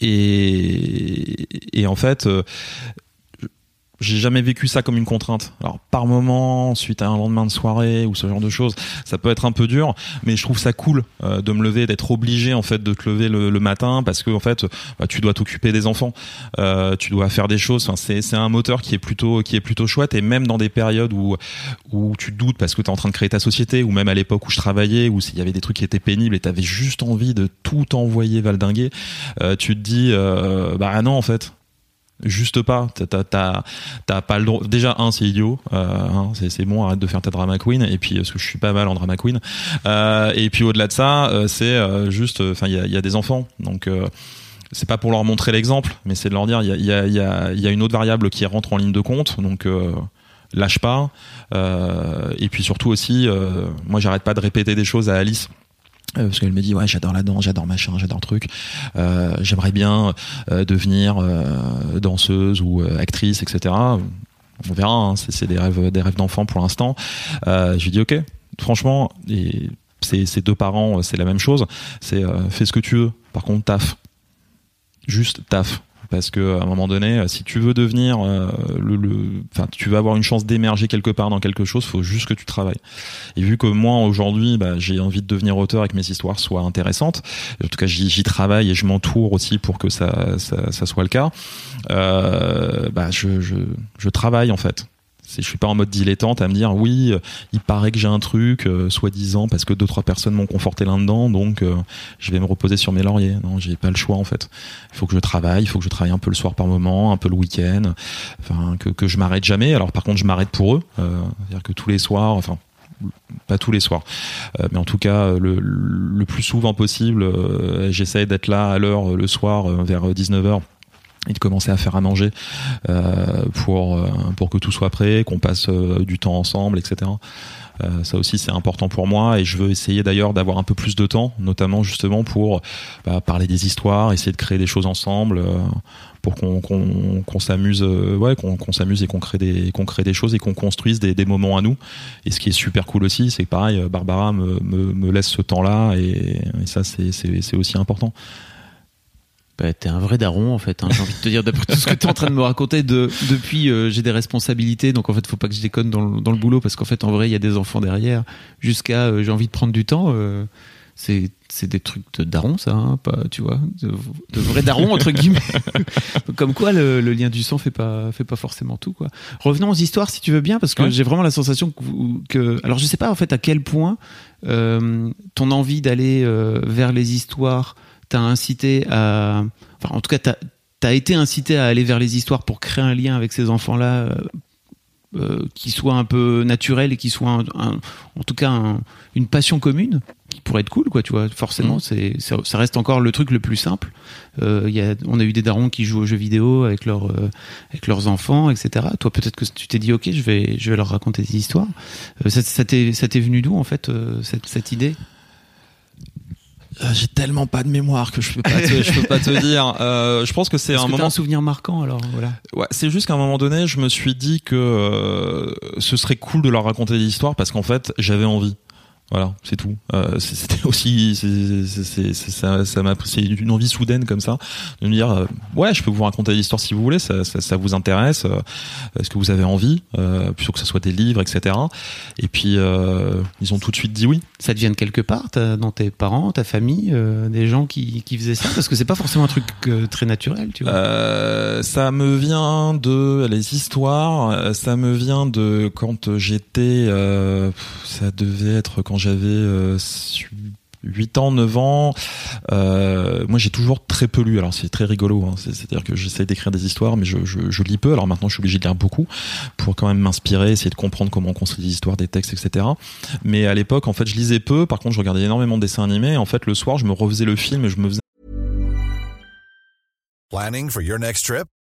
et et en fait j'ai jamais vécu ça comme une contrainte. Alors par moment, suite à un lendemain de soirée ou ce genre de choses, ça peut être un peu dur, mais je trouve ça cool euh, de me lever, d'être obligé en fait de te lever le, matin parce que en fait, bah, tu dois t'occuper des enfants, euh, tu dois faire des choses. Enfin, c'est c'est un moteur qui est plutôt qui est plutôt chouette et même dans des périodes où où tu doutes parce que tu es en train de créer ta société ou même à l'époque où je travaillais où s'il y avait des trucs qui étaient pénibles et tu avais juste envie de tout envoyer valdinguer, euh, tu te dis euh, bah non en fait juste pas. T'as pas le droit. Déjà un c'est idiot euh, hein, c'est bon arrête de faire ta drama queen. Et puis parce que je suis pas mal en drama queen. Euh, et puis au-delà de ça euh, c'est euh, juste enfin il y a, y a, des enfants. Donc euh, c'est pas pour leur montrer l'exemple mais c'est de leur dire il y a, y, a, y, y a une autre variable qui rentre en ligne de compte. Donc lâche pas. Et puis surtout aussi moi j'arrête pas de répéter des choses à Alice. Euh, parce qu'elle me dit ouais j'adore la danse j'adore machin j'adore truc. Euh, j'aimerais bien euh, devenir danseuse ou actrice etc on verra hein, c'est des rêves des rêves d'enfant pour l'instant. Je lui dis ok franchement et deux parents c'est la même chose. C'est fais ce que tu veux. Par contre taf. Juste taf parce que à un moment donné, si tu veux devenir euh, le, enfin, tu veux avoir une chance d'émerger quelque part dans quelque chose, faut juste que tu travailles. Et vu que moi aujourd'hui, bah, j'ai envie de devenir auteur et que mes histoires soient intéressantes, en tout cas j'y travaille et je m'entoure aussi pour que ça, ça, ça soit le cas. Euh, bah, je, je, je travaille en fait je suis pas en mode dilettante à me dire oui, euh, il paraît que j'ai un truc, euh, soi-disant parce que deux trois personnes m'ont conforté là-dedans, donc euh, je vais me reposer sur mes lauriers. Non, j'ai pas le choix en fait. Il faut que je travaille, il faut que je travaille un peu le soir par moment, un peu le week-end, enfin que que je m'arrête jamais. Alors par contre, je m'arrête pour eux, c'est-à-dire que tous les soirs, enfin pas tous les soirs, mais en tout cas le, plus souvent possible, j'essaie d'être là à l'heure le soir vers 19h et de commencer à faire à manger euh, pour euh, pour que tout soit prêt, qu'on passe euh, du temps ensemble, etc. Euh, ça aussi c'est important pour moi et je veux essayer d'ailleurs d'avoir un peu plus de temps, notamment justement pour bah, parler des histoires, essayer de créer des choses ensemble, pour qu'on qu'on s'amuse, ouais, qu'on s'amuse et qu'on crée des qu'on crée des choses et qu'on construise des, des moments à nous. Et ce qui est super cool aussi, c'est pareil, Barbara me, me, me laisse ce temps-là et, et ça c'est c'est aussi important. Bah, t'es un vrai daron en fait. Hein, j'ai envie de te dire d'après tout ce que t'es en train de me raconter. De, depuis, euh, j'ai des responsabilités, donc en fait, faut pas que je déconne dans le, dans le boulot parce qu'en fait, en vrai, il y a des enfants derrière. Jusqu'à, euh, j'ai envie de prendre du temps. Euh, c'est des trucs de daron ça, hein, pas tu vois, de, de vrais darons entre guillemets. Comme quoi, le, le, lien du sang fait pas fait pas forcément tout quoi. Revenons aux histoires si tu veux bien parce que j'ai vraiment la sensation que, que, alors je sais pas en fait à quel point ton envie d'aller vers les histoires t'as incité à, enfin, en tout cas, t'as as été incité à aller vers les histoires pour créer un lien avec ces enfants-là euh, euh, qui soit un peu naturel et qui soit en tout cas une passion commune qui pourrait être cool quoi tu vois. Forcément mmh. c'est ça, reste encore le truc le plus simple. Euh, y a, on a eu des darons qui jouent aux jeux vidéo avec leurs euh, avec leurs enfants etc toi peut-être que tu t'es dit ok je vais je vais leur raconter des histoires. Ça, ça t'est venu d'où en fait cette, cette idée? J'ai tellement pas de mémoire que je peux pas te, je peux pas te dire. Euh, je pense que c'est un moment. un souvenir marquant alors voilà. Ouais, c'est juste qu'à un moment donné, je me suis dit que euh, ce serait cool de leur raconter des histoires parce qu'en fait, j'avais envie. Voilà, c'est tout. Euh, c'était aussi, c'est, ça, ça m'a, c'est une envie soudaine comme ça de me dire, euh, ouais, je peux vous raconter l'histoire si vous voulez, ça, ça, ça vous intéresse, euh, est-ce que vous avez envie, euh, plutôt que ce soit des livres, etc. Et puis euh, ils ont tout de suite dit oui. Ça te vient de quelque part, dans tes parents, ta famille, des gens qui, qui faisaient ça, parce que c'est pas forcément un truc très naturel, tu vois. ça me vient de les histoires, ça me vient de quand j'étais, ça devait être quand j'avais 8 euh, ans, 9 ans, euh, moi j'ai toujours très peu lu. Alors c'est très rigolo, hein. c'est-à-dire que j'essaie d'écrire des histoires, mais je, lis peu. Alors maintenant je suis obligé de lire beaucoup pour quand même m'inspirer, essayer de comprendre comment on construit des histoires, des textes, etc. Mais à l'époque, en fait, je lisais peu. Par contre, je regardais énormément de dessins animés. En fait, le soir, je me refaisais le film et je me faisais. Planning for your next trip?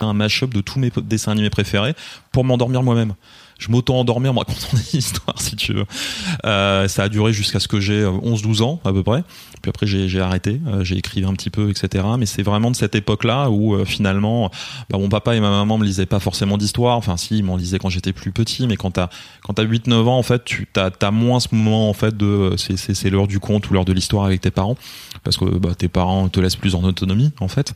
Un mashup de tous mes dessins animés préférés pour m'endormir moi-même. je m'auto-endormais en racontant des histoires, si tu veux. Euh, ça a duré jusqu'à ce que j'ai 11-12 ans, à peu près. Puis après, j'ai arrêté, j'ai écrit un petit peu, etc. Mais c'est vraiment de cette époque-là où finalement, bah, mon papa et ma maman me lisaient pas forcément d'histoire. Enfin, si, ils m'en lisaient quand j'étais plus petit, mais quand t'as quand t'as 8-9 ans, en fait, tu t'as as moins ce moment en fait de c'est l'heure du conte ou l'heure de l'histoire avec tes parents, parce que bah, tes parents te laissent plus en autonomie, en fait.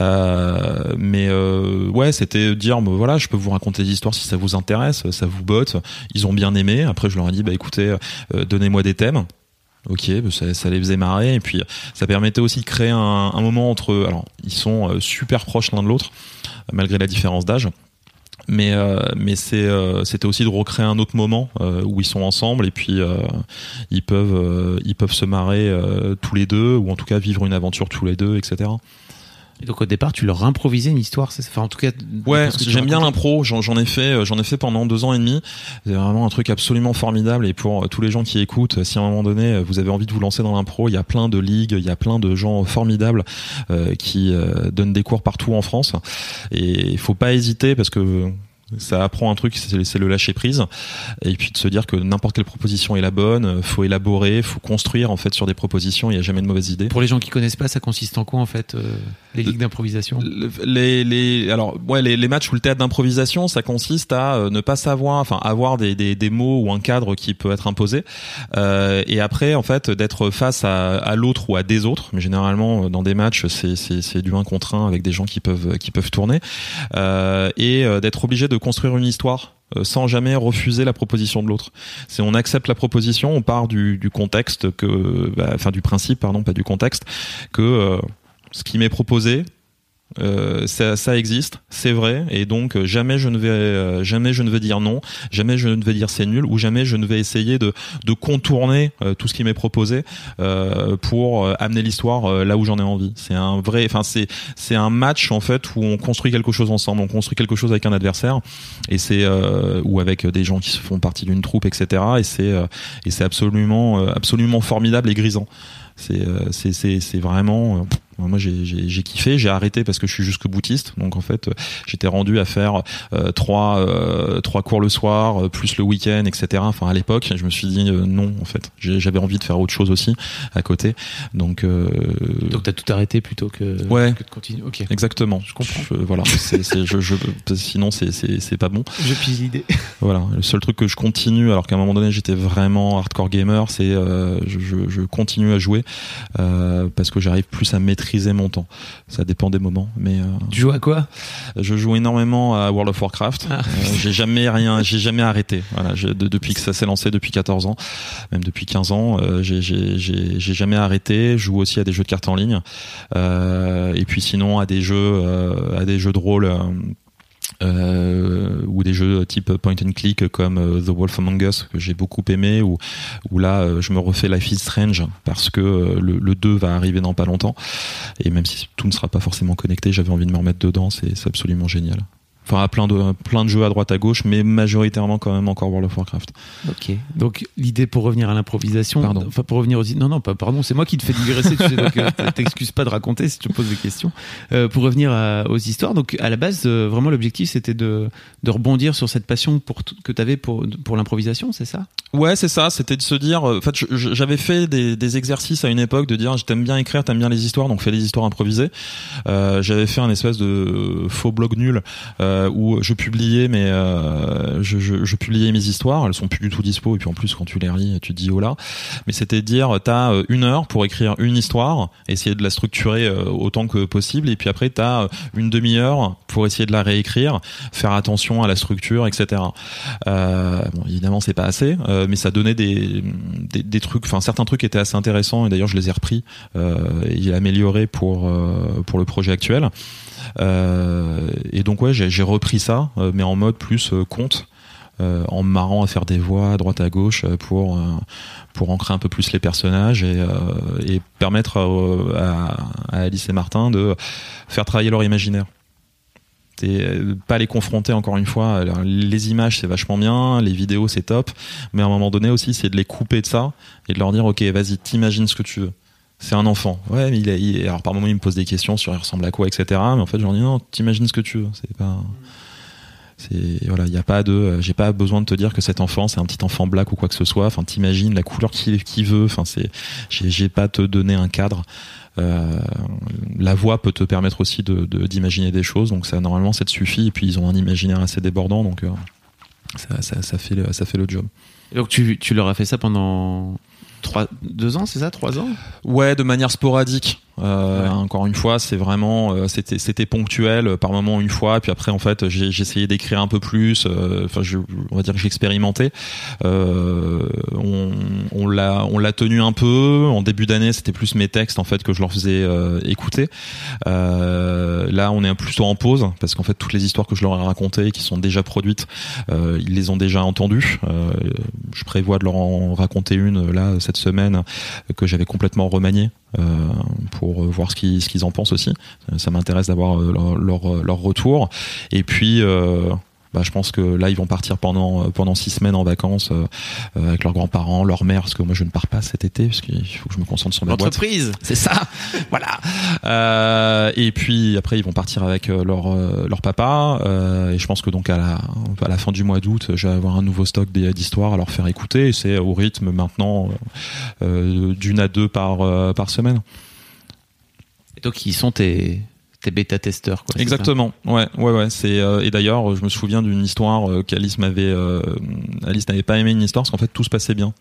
Euh, mais euh, ouais, c'était dire bah, voilà, je peux vous raconter des histoires si ça vous intéresse, ça vous botte. Ils ont bien aimé. Après, je leur ai dit bah écoutez, euh, donnez-moi des thèmes. Ok, bah, ça, ça, les faisait marrer et puis ça permettait aussi de créer un, un moment entre. Alors ils sont euh, super proches l'un de l'autre malgré la différence d'âge mais euh, mais c'est euh, c'était aussi de recréer un autre moment euh, où ils sont ensemble et puis ils peuvent ils peuvent se marrer tous les deux ou en tout cas vivre une aventure tous les deux etc et donc au départ, tu leur improvisais une histoire, enfin en tout cas. Ouais, j'aime bien l'impro. J'en ai fait, euh, j'en ai fait pendant deux ans et demi. C'est vraiment un truc absolument formidable. Et pour euh, tous les gens qui écoutent, si à un moment donné euh, vous avez envie de vous lancer dans l'impro, il y a plein de ligues, il y a plein de gens formidables qui donnent des cours partout en France. Et il faut pas hésiter parce que ça apprend un truc, c'est le lâcher prise, et puis de se dire que n'importe quelle proposition est la bonne. Faut élaborer, faut construire en fait sur des propositions. Il y a jamais de mauvaise idée. Pour les gens qui connaissent pas, ça consiste en quoi en fait euh, les ligues d'improvisation les, les alors ouais les, les matchs ou le théâtre d'improvisation, ça consiste à euh, ne pas savoir, enfin avoir des, des, des, mots ou un cadre qui peut être imposé, euh, et après en fait d'être face à, à l'autre ou à des autres. Mais généralement dans des matchs, c'est c'est du 1 contre 1 avec des gens qui peuvent qui peuvent tourner, euh, et euh, d'être obligé de construire une histoire euh, sans jamais refuser la proposition de l'autre. C'est on accepte la proposition, on part du, du contexte que, bah, enfin du principe pardon, pas du contexte que euh, ce qui m'est proposé, euh, ça, ça, existe, c'est vrai, et donc euh, jamais je ne vais euh, jamais je ne vais dire non, jamais je ne vais dire c'est nul, ou jamais je ne vais essayer de, de contourner tout ce qui m'est proposé pour amener l'histoire là où j'en ai envie. C'est un vrai, enfin c'est c'est un match en fait où on construit quelque chose ensemble, on construit quelque chose avec un adversaire, et c'est ou avec des gens qui se font partie d'une troupe, etc. Et c'est et c'est absolument absolument formidable et grisant. C'est c'est c'est vraiment moi, j'ai kiffé. J'ai arrêté parce que je suis jusque boutiste. Donc, en fait, j'étais rendu à faire euh, trois euh, trois cours le soir, euh, plus le week-end, etc. Enfin, à l'époque, je me suis dit non. En fait, j'avais envie de faire autre chose aussi à côté. Donc, donc t'as tout arrêté plutôt que, ouais, que de continuer. Ok. Exactement. Je comprends. voilà. c'est je, je, sinon, c'est pas bon. Je pige l'idée. Voilà. Le seul truc que je continue, alors qu'à un moment donné, j'étais vraiment hardcore gamer, c'est je, je, continue à jouer parce que j'arrive plus à maîtriser mon temps. Ça dépend des moments, mais. Euh, tu joues à quoi? Je joue énormément à World of Warcraft. Ah. Euh, j'ai jamais rien, j'ai jamais arrêté. Voilà, depuis que ça s'est lancé, depuis 14 ans, même depuis 15 ans, euh, j'ai jamais arrêté. Je joue aussi à des jeux de cartes en ligne, et puis sinon à des jeux, à des jeux de rôle euh, ou des jeux type point and click comme euh, The Wolf Among Us que j'ai beaucoup aimé ou où là euh, je me refais Life is Strange parce que le, le 2 va arriver dans pas longtemps. Et même si tout ne sera pas forcément connecté j'avais envie de me remettre dedans c'est absolument génial enfin plein de plein de jeux à droite à gauche mais majoritairement quand même encore World of Warcraft. Ok. Donc l'idée pour revenir à l'improvisation pardon. enfin pour revenir aux non non pas pardon c'est moi qui te fais digresser tu sais donc euh, t'excuses pas de raconter si tu me poses des questions. Euh, pour revenir aux histoires donc à la base euh, vraiment l'objectif c'était de de rebondir sur cette passion pour que tu avais pour pour l'improvisation c'est ça? Ouais c'est ça c'était de se dire en fait j'avais fait des, des exercices à une époque de dire t'aime bien écrire t'aimes bien les histoires donc fais des histoires improvisées. J'avais fait un espèce de faux blog nul euh, où je publiais mais euh, je, publiais mes histoires. Elles sont plus du tout dispo. Et puis en plus quand tu les relis tu te dis oh là. Mais c'était dire t'as euh, une heure pour écrire une histoire essayer de la structurer autant que possible. Et puis après t'as une demi-heure pour essayer de la réécrire faire attention à la structure etc euh, bon évidemment c'est pas assez mais ça donnait des, des, des trucs. Enfin certains trucs étaient assez intéressants et d'ailleurs je les ai repris et améliorés pour pour le projet actuel. Euh, et donc ouais, j'ai repris ça, euh, mais en mode plus euh, conte. en me marrant à faire des voix à droite à gauche pour pour ancrer un peu plus les personnages et, et permettre à, à, Alice et Martin de faire travailler leur imaginaire et pas les confronter encore une fois les images c'est vachement bien les vidéos c'est top mais à un moment donné aussi c'est de les couper de ça et de leur dire ok vas-y t'imagines ce que tu veux c'est un enfant. Ouais, mais il, a, alors par moment il me pose des questions sur il ressemble à quoi, etc. Mais en fait, je leur dis non, t'imagines ce que tu veux. C'est pas, C'est voilà, il y a pas de, j'ai pas besoin de te dire que cet enfant c'est un petit enfant black ou quoi que ce soit. Enfin, t'imagines la couleur qu'il qui veut. Enfin, c'est, j'ai pas te donner un cadre. Euh, la voix peut te permettre aussi de d'imaginer des choses. Donc ça normalement ça te suffit. Et puis ils ont un imaginaire assez débordant. Donc euh, ça, ça, ça, fait le, ça fait le job. Donc tu, tu leur as fait ça pendant deux ans, c'est ça, trois ans? Ouais, de manière sporadique. Euh, encore une fois, c'est vraiment, euh, c'était, c'était ponctuel, euh, par moment une fois, puis après en fait, j'ai, essayé d'écrire un peu plus. Enfin, on va dire que j'ai expérimenté. on, on l'a, on l'a tenu un peu. En début d'année, c'était plus mes textes en fait que je leur faisais écouter. là, on est plutôt en pause parce qu'en fait, toutes les histoires que je leur ai racontées, qui sont déjà produites, ils les ont déjà entendues. je prévois de leur en raconter une là cette semaine que j'avais complètement remaniée euh, pour voir ce qu'ils ce qu'ils en pensent aussi. Ça m'intéresse d'avoir euh, leur, leur, leur, retour. Et puis euh, bah, je pense que là ils vont partir pendant pendant six semaines en vacances euh, avec leurs grands-parents, leur mère, parce que moi je ne pars pas cet été parce qu'il faut que je me concentre sur ma boîte. Entreprise, c'est ça. voilà. Euh, et puis après ils vont partir avec leur leur papa et je pense que donc à la à la fin du mois d'août, je vais avoir un nouveau stock d'histoires à leur faire écouter. C'est au rythme maintenant d'une à deux par par semaine. Donc ils sont tes t'es bêta testeurs quoi. Exactement. Ouais, ouais, ouais. C'est euh, et d'ailleurs, je me souviens d'une histoire euh, qu'Alice m'avait. Euh, Alice n'avait pas aimé une histoire parce qu'en fait tout se passait bien.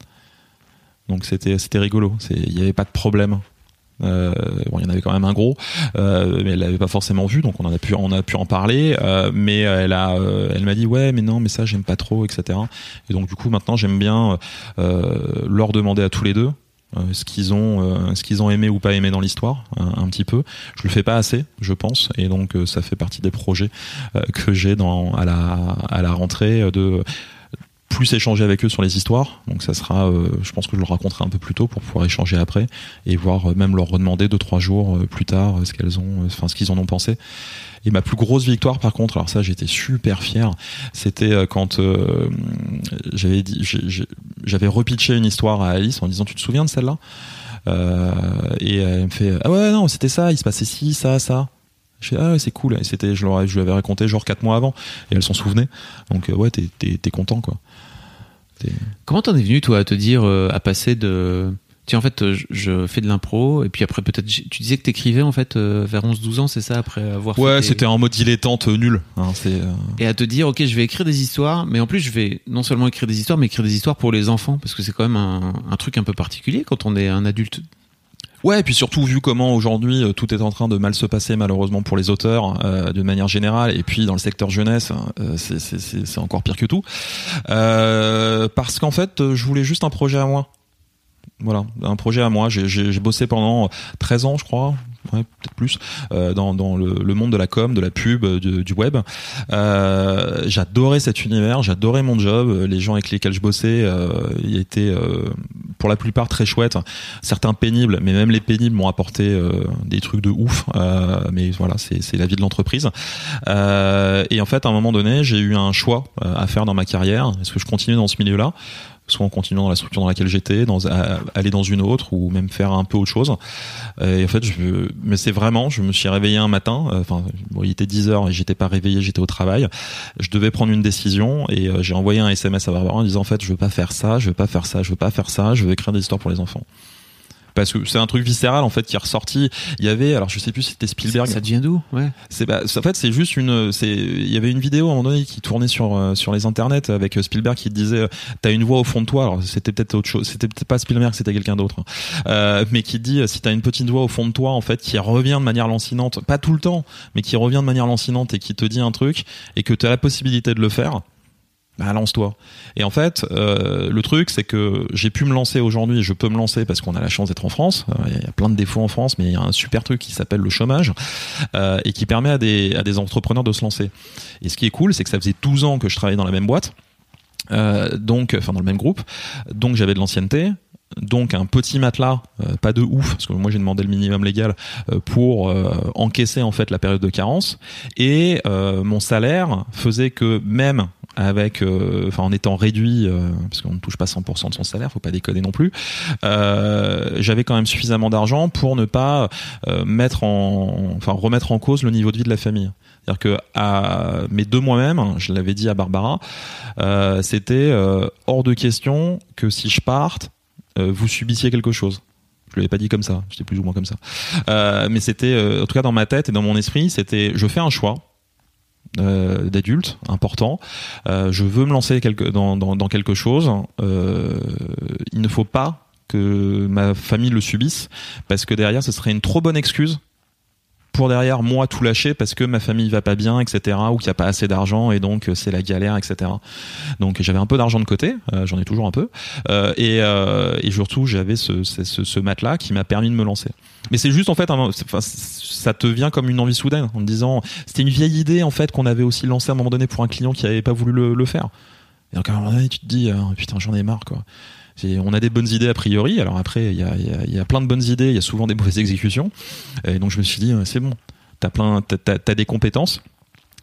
Donc c'était c'était rigolo. Il y avait pas de problème. Bon, il y en avait quand même un gros, mais elle l'avait pas forcément vu, donc on en a pu, on a pu en parler. Mais elle a, elle m'a dit ouais, mais non, mais ça j'aime pas trop, etc. Et donc du coup maintenant j'aime bien leur demander à tous les deux euh, ce qu'ils ont, euh, ce qu'ils ont aimé ou pas aimé dans l'histoire, un, petit peu. Je le fais pas assez, je pense, et donc euh, ça fait partie des projets que j'ai dans à la à la rentrée de plus échanger avec eux sur les histoires. Donc ça sera, je pense que je le raconterai un peu plus tôt pour pouvoir échanger après et voir même leur redemander deux trois jours plus tard ce qu'elles ont, enfin ce qu'ils en ont pensé. Et ma plus grosse victoire, par contre, alors ça, j'étais super fier. C'était euh, quand euh, j'avais dit, j'avais repitché une histoire à Alice en disant, tu te souviens de celle-là? Euh, Et elle me fait, ah ouais, non, c'était ça. Il se passait ci, ça, ça. Je fais, ah ouais, c'est cool. C'était, je leur, je lui avais raconté genre quatre mois avant, et elle s'en souvenait. Donc ouais, t'es, t'es, content quoi. Comment t'en es venu toi à te dire à passer de Tiens, en fait, je fais de l'impro, et puis après, peut-être, tu disais que t'écrivais, en fait, euh, vers 11-12 ans, c'est ça, après avoir Ouais, c'était en mode dilettante nul. Hein, euh. Et à te dire, ok, je vais écrire des histoires, mais en plus, je vais non seulement écrire des histoires, mais écrire des histoires pour les enfants, parce que c'est quand même un, un truc un peu particulier quand on est un adulte Ouais, et puis surtout vu comment aujourd'hui euh, tout est en train de mal se passer malheureusement pour les auteurs euh, de manière générale, et puis dans le secteur jeunesse, euh, c'est encore pire que tout. Euh, parce qu'en fait, je voulais juste un projet à moi. Voilà, un projet à moi. J'ai bossé pendant 13 ans, je crois, ouais, peut-être plus, euh, dans, dans le, le, monde de la com, de la pub, du, du web. Euh, j'adorais cet univers, j'adorais mon job. Les gens avec lesquels je bossais, euh, ils étaient euh, pour la plupart très chouettes. Certains pénibles, mais même les pénibles m'ont apporté euh, des trucs de ouf. mais voilà, c'est la vie de l'entreprise. et en fait, à un moment donné, j'ai eu un choix à faire dans ma carrière. Est-ce que je continue dans ce milieu-là? Soit en continuant dans la structure dans laquelle j'étais, dans, aller dans une autre ou même faire un peu autre chose. Et en fait, je, mais c'est vraiment, je me suis réveillé un matin, euh, enfin, bon, il était 10 heures et j'étais pas réveillé, j'étais au travail. Je devais prendre une décision et euh, j'ai envoyé un SMS à Barbara en disant en fait, je veux pas faire ça, je veux pas faire ça, je veux pas faire ça, je veux écrire des histoires pour les enfants parce que c'est un truc viscéral en fait qui est ressorti. Il y avait, alors je sais plus si c'était Spielberg. Ça devient d'où Ouais. C'est bah, en fait c'est juste une, c'est il y avait une vidéo à un moment donné qui tournait sur euh, sur les internets avec euh, Spielberg qui disait euh, t'as une voix au fond de toi. Alors c'était peut-être autre chose, c'était peut-être pas Spielberg, c'était quelqu'un d'autre, hein. euh, mais qui dit si t'as une petite voix au fond de toi en fait qui revient de manière lancinante, pas tout le temps, mais qui revient de manière lancinante et qui te dit un truc et que tu as la possibilité de le faire bah lance-toi. Et en fait, euh, le truc, c'est que j'ai pu me lancer aujourd'hui, je peux me lancer parce qu'on a la chance d'être en France. Euh, il y a plein de défauts en France, mais il y a un super truc qui s'appelle le chômage euh, et qui permet à des, à des entrepreneurs de se lancer. Et ce qui est cool, c'est que ça faisait 12 ans que je travaillais dans la même boîte, donc, enfin dans le même groupe, donc j'avais de l'ancienneté, donc un petit matelas, pas de ouf, parce que moi j'ai demandé le minimum légal pour encaisser en fait la période de carence, et mon salaire faisait que même avec, enfin en étant réduit, parce qu'on ne touche pas 100% de son salaire, faut pas déconner non plus, j'avais quand même suffisamment d'argent pour ne pas mettre en, enfin remettre en cause le niveau de vie de la famille. C'est-à-dire que à mes deux moi-même, je l'avais dit à Barbara, euh, c'était euh, hors de question que si je parte, euh, vous subissiez quelque chose. Je l'avais pas dit comme ça, j'étais plus ou moins comme ça. Euh, mais c'était, euh, en tout cas dans ma tête et dans mon esprit, c'était, je fais un choix. Euh, d'adulte important Euh, je veux me lancer quelque, dans, quelque chose. Euh, il ne faut pas que ma famille le subisse parce que derrière ce serait une trop bonne excuse pour derrière moi tout lâcher parce que ma famille va pas bien etc ou qu'il n'y a pas assez d'argent et donc euh, c'est la galère etc donc j'avais un peu d'argent de côté euh, j'en ai toujours un peu euh, et, euh, et surtout j'avais ce, ce, ce, matelas qui m'a permis de me lancer. Mais c'est juste en fait un- ça te vient comme une envie soudaine en te disant c'était une vieille idée en fait qu'on avait aussi lancée à un moment donné pour un client qui avait pas voulu le, le faire. Et donc à un moment donné tu te dis ah, putain j'en ai marre quoi on a des bonnes idées a priori. Alors après il y a, y, a, y a plein de bonnes idées. Il y a souvent des mauvaises exécutions. Et donc je me suis dit euh, c'est bon. T'as plein t'as, t'as- des compétences.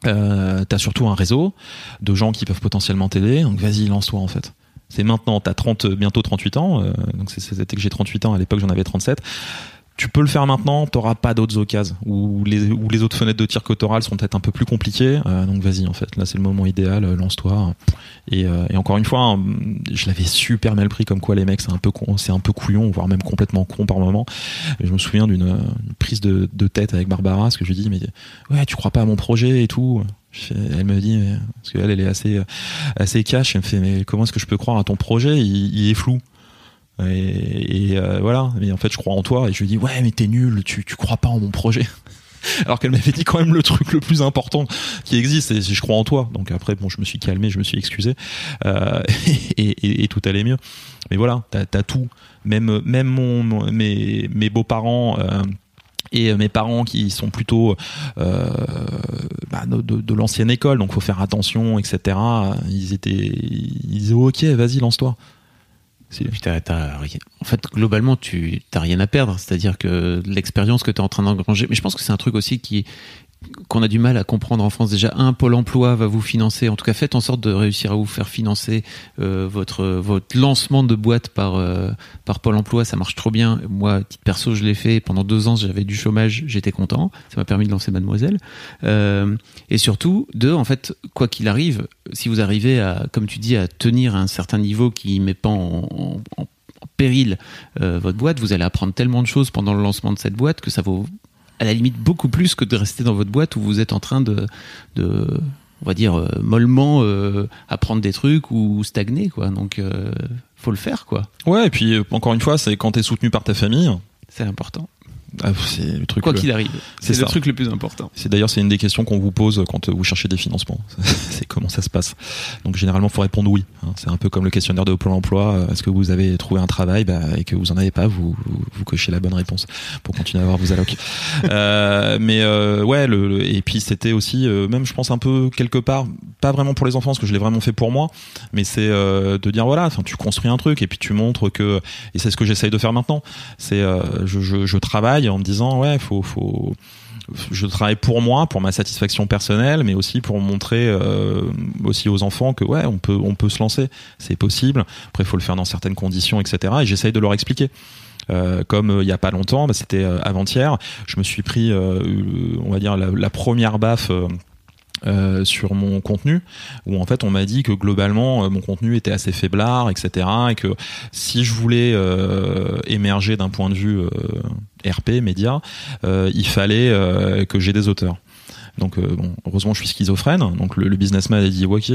Euh, t'as surtout un réseau de gens qui peuvent potentiellement t'aider. Donc vas-y lance-toi en fait. C'est maintenant. T'as 30 bientôt 38 ans. Euh, donc c'était que j'ai 38 ans. À l'époque j'en avais 37 tu peux le faire maintenant, t'auras pas d'autres occasions ou les autres fenêtres de tir que t'auras sont peut-être un peu plus compliquées. Euh, donc vas-y en fait, là c'est le moment idéal, euh, lance-toi. Et, euh, et encore une fois, hein, je l'avais super mal pris comme quoi les mecs c'est un peu c'est un peu couillon, voire même complètement con par moment. Je me souviens d'une euh, une prise de, tête avec Barbara, parce que je lui dis mais ouais tu crois pas à mon projet et tout. Elle me dit mais, parce qu'elle elle est assez assez cash, elle me fait mais comment est-ce que je peux croire à ton projet? Il est flou. Et, euh, voilà. Mais en fait, je crois en toi. Et je lui dis, ouais, mais t'es nul, tu, tu crois pas en mon projet. Alors qu'elle m'avait dit quand même le truc le plus important qui existe, et je crois en toi. Donc après, bon, je me suis calmé, je me suis excusé, euh, et, et- et tout allait mieux. Mais voilà, t'as as tout. Même, même mon, mon- mes, mes beaux-parents. euh, et mes parents qui sont plutôt euh, bah, de, de- de l'ancienne école, donc faut faire attention, etc. Ils étaient, ils disaient ok, vas-y, lance-toi. En fait, globalement, tu t'as rien à perdre. C'est-à-dire que l'expérience que tu es en train d'engranger. Mais je pense que c'est un truc aussi qui qu'on a du mal à comprendre en France. Déjà, un Pôle Emploi va vous financer. En tout cas, faites en sorte de réussir à vous faire financer euh, votre votre lancement de boîte par euh, par Pôle Emploi. Ça marche trop bien. Moi, titre perso, je l'ai fait pendant deux ans. J'avais du chômage. J'étais content. Ça m'a permis de lancer Mademoiselle. Euh, et surtout, deux, en fait, quoi qu'il arrive, si vous arrivez à, comme tu dis, à tenir un certain niveau qui met pas en, péril votre boîte, vous allez apprendre tellement de choses pendant le lancement de cette boîte que ça vaut à la limite beaucoup plus que de rester dans votre boîte où vous êtes en train de, de on va dire euh, mollement euh, apprendre des trucs ou stagner quoi. Donc euh, faut le faire quoi. Ouais, et puis euh, encore une fois, c'est quand t'es soutenu par ta famille. C'est important. Ah, c'est le truc. Quoi le- qu'il arrive, c'est le truc le plus important. C'est d'ailleurs c'est une des questions qu'on vous pose quand vous cherchez des financements. c'est comment ça se passe. Donc généralement faut répondre oui. hein. C'est un peu comme le questionnaire de Pôle Emploi. Euh, Est-ce que vous avez trouvé un travail? Bah, et que vous en avez pas, vous, vous, vous cochez la bonne réponse pour continuer à avoir vos allocs. euh, mais euh, ouais, le, le- et puis c'était aussi euh, même je pense un peu quelque part pas vraiment pour les enfants parce que je l'ai vraiment fait pour moi, mais c'est euh, de dire voilà, enfin tu construis un truc et puis tu montres que et c'est ce que j'essaye de faire maintenant. C'est euh, je, je, je travaille en me disant ouais faut faut je travaille pour moi, pour ma satisfaction personnelle, mais aussi pour montrer euh, aussi aux enfants que ouais, on peut, on peut se lancer, c'est possible. Après, il faut le faire dans certaines conditions, etc. Et j'essaye de leur expliquer. Euh, comme euh, il y a pas longtemps, bah, c'était avant-hier, je me suis pris, on va dire la première baffe. Euh, sur mon contenu où en fait on m'a dit que globalement euh, mon contenu était assez faiblard etc et que si je voulais euh, émerger d'un point de vue euh, RP média euh, il fallait euh, que j'ai des auteurs. Donc bon heureusement je suis schizophrène donc le, le businessman a dit ok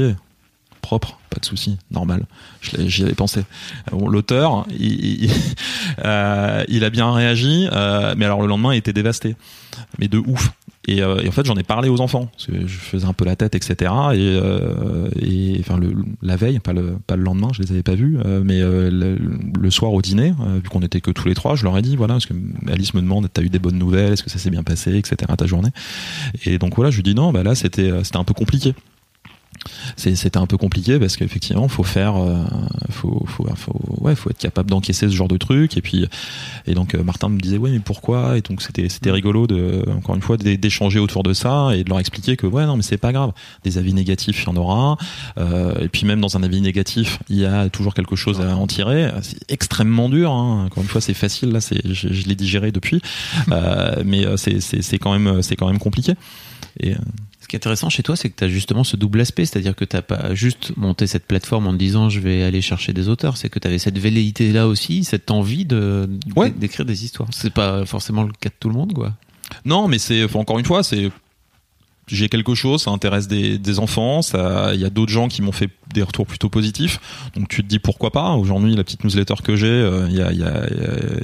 propre pas de souci normal j'y avais pensé. Bon, l'auteur il, il, euh, il a bien réagi euh, mais alors le lendemain il était dévasté. Mais de ouf et, euh, en fait j'en ai parlé aux enfants parce que je faisais un peu la tête etc et, euh, et enfin le, la veille pas le pas le lendemain je les avais pas vus euh, mais euh, le, le soir au dîner euh, vu qu'on était que tous les trois je leur ai dit voilà parce que Alice me demande t'as eu des bonnes nouvelles est-ce que ça s'est bien passé etc ta journée. Et donc voilà je lui dis non bah là c'était c'était un peu compliqué c'était un peu compliqué parce qu'effectivement faut faire euh, faut faut faut ouais faut être capable d'encaisser ce genre de truc. Et puis et donc euh, Martin me disait ouais mais pourquoi? Et donc c'était c'était rigolo de encore une fois d'é- d'échanger autour de ça et de leur expliquer que ouais non mais c'est pas grave. Des avis négatifs il y en aura. Euh, et puis même dans un avis négatif il y a toujours quelque chose à en tirer. C'est extrêmement dur hein. encore une fois c'est facile là c'est je, je l'ai digéré depuis. Euh, mais euh, c'est c'est c'est quand même c'est quand même compliqué. Et euh, Ce qui est intéressant chez toi, c'est que tu as justement ce double aspect, c'est-à-dire que tu n'as pas juste monté cette plateforme en te disant je vais aller chercher des auteurs, c'est que tu avais cette velléité-là aussi, cette envie de Ouais. d'écrire des histoires. C'est pas forcément le cas de tout le monde, quoi. Non, mais c'est encore une fois, c'est j'ai quelque chose, ça intéresse des, des enfants, il y a d'autres gens qui m'ont fait des retours plutôt positifs. Donc tu te dis pourquoi pas? Aujourd'hui, la petite newsletter que j'ai, euh, il y, a, y, a,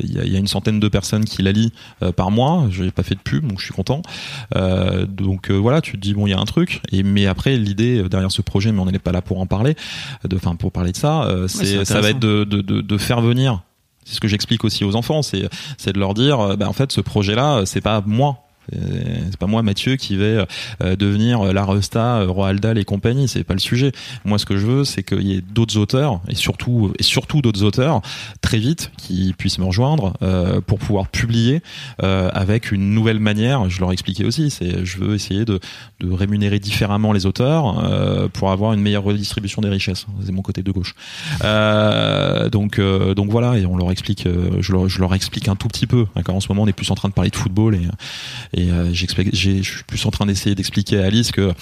y, a, y a une centaine de personnes qui la lisent euh, par mois. Je n'ai pas fait de pub, donc je suis content. Euh, donc euh, voilà, tu te dis bon, il y a un truc. Et mais après, l'idée derrière ce projet, mais on n'est pas là pour en parler, enfin pour parler de ça, euh, c'est ça va être de, de, de, de faire venir c'est ce que j'explique aussi aux enfants, c'est c'est de leur dire, euh, bah, en fait, ce projet-là, c'est pas moi. C'est pas moi Mathieu qui vais euh, devenir la Resta, euh, Roald et compagnie, c'est pas le sujet. Moi ce que je veux c'est qu'il y ait d'autres auteurs et surtout et surtout d'autres auteurs très vite qui puissent me rejoindre euh, pour pouvoir publier euh, avec une nouvelle manière, je leur expliquais aussi, c'est je veux essayer de, rémunérer différemment les auteurs euh, pour avoir une meilleure redistribution des richesses. C'est mon côté de gauche. Euh, donc donc voilà et on leur explique je leur, je leur explique un tout petit peu. En ce moment on est plus en train de parler de football et et euh, j'explique, je suis plus en train d'essayer d'expliquer à Alice que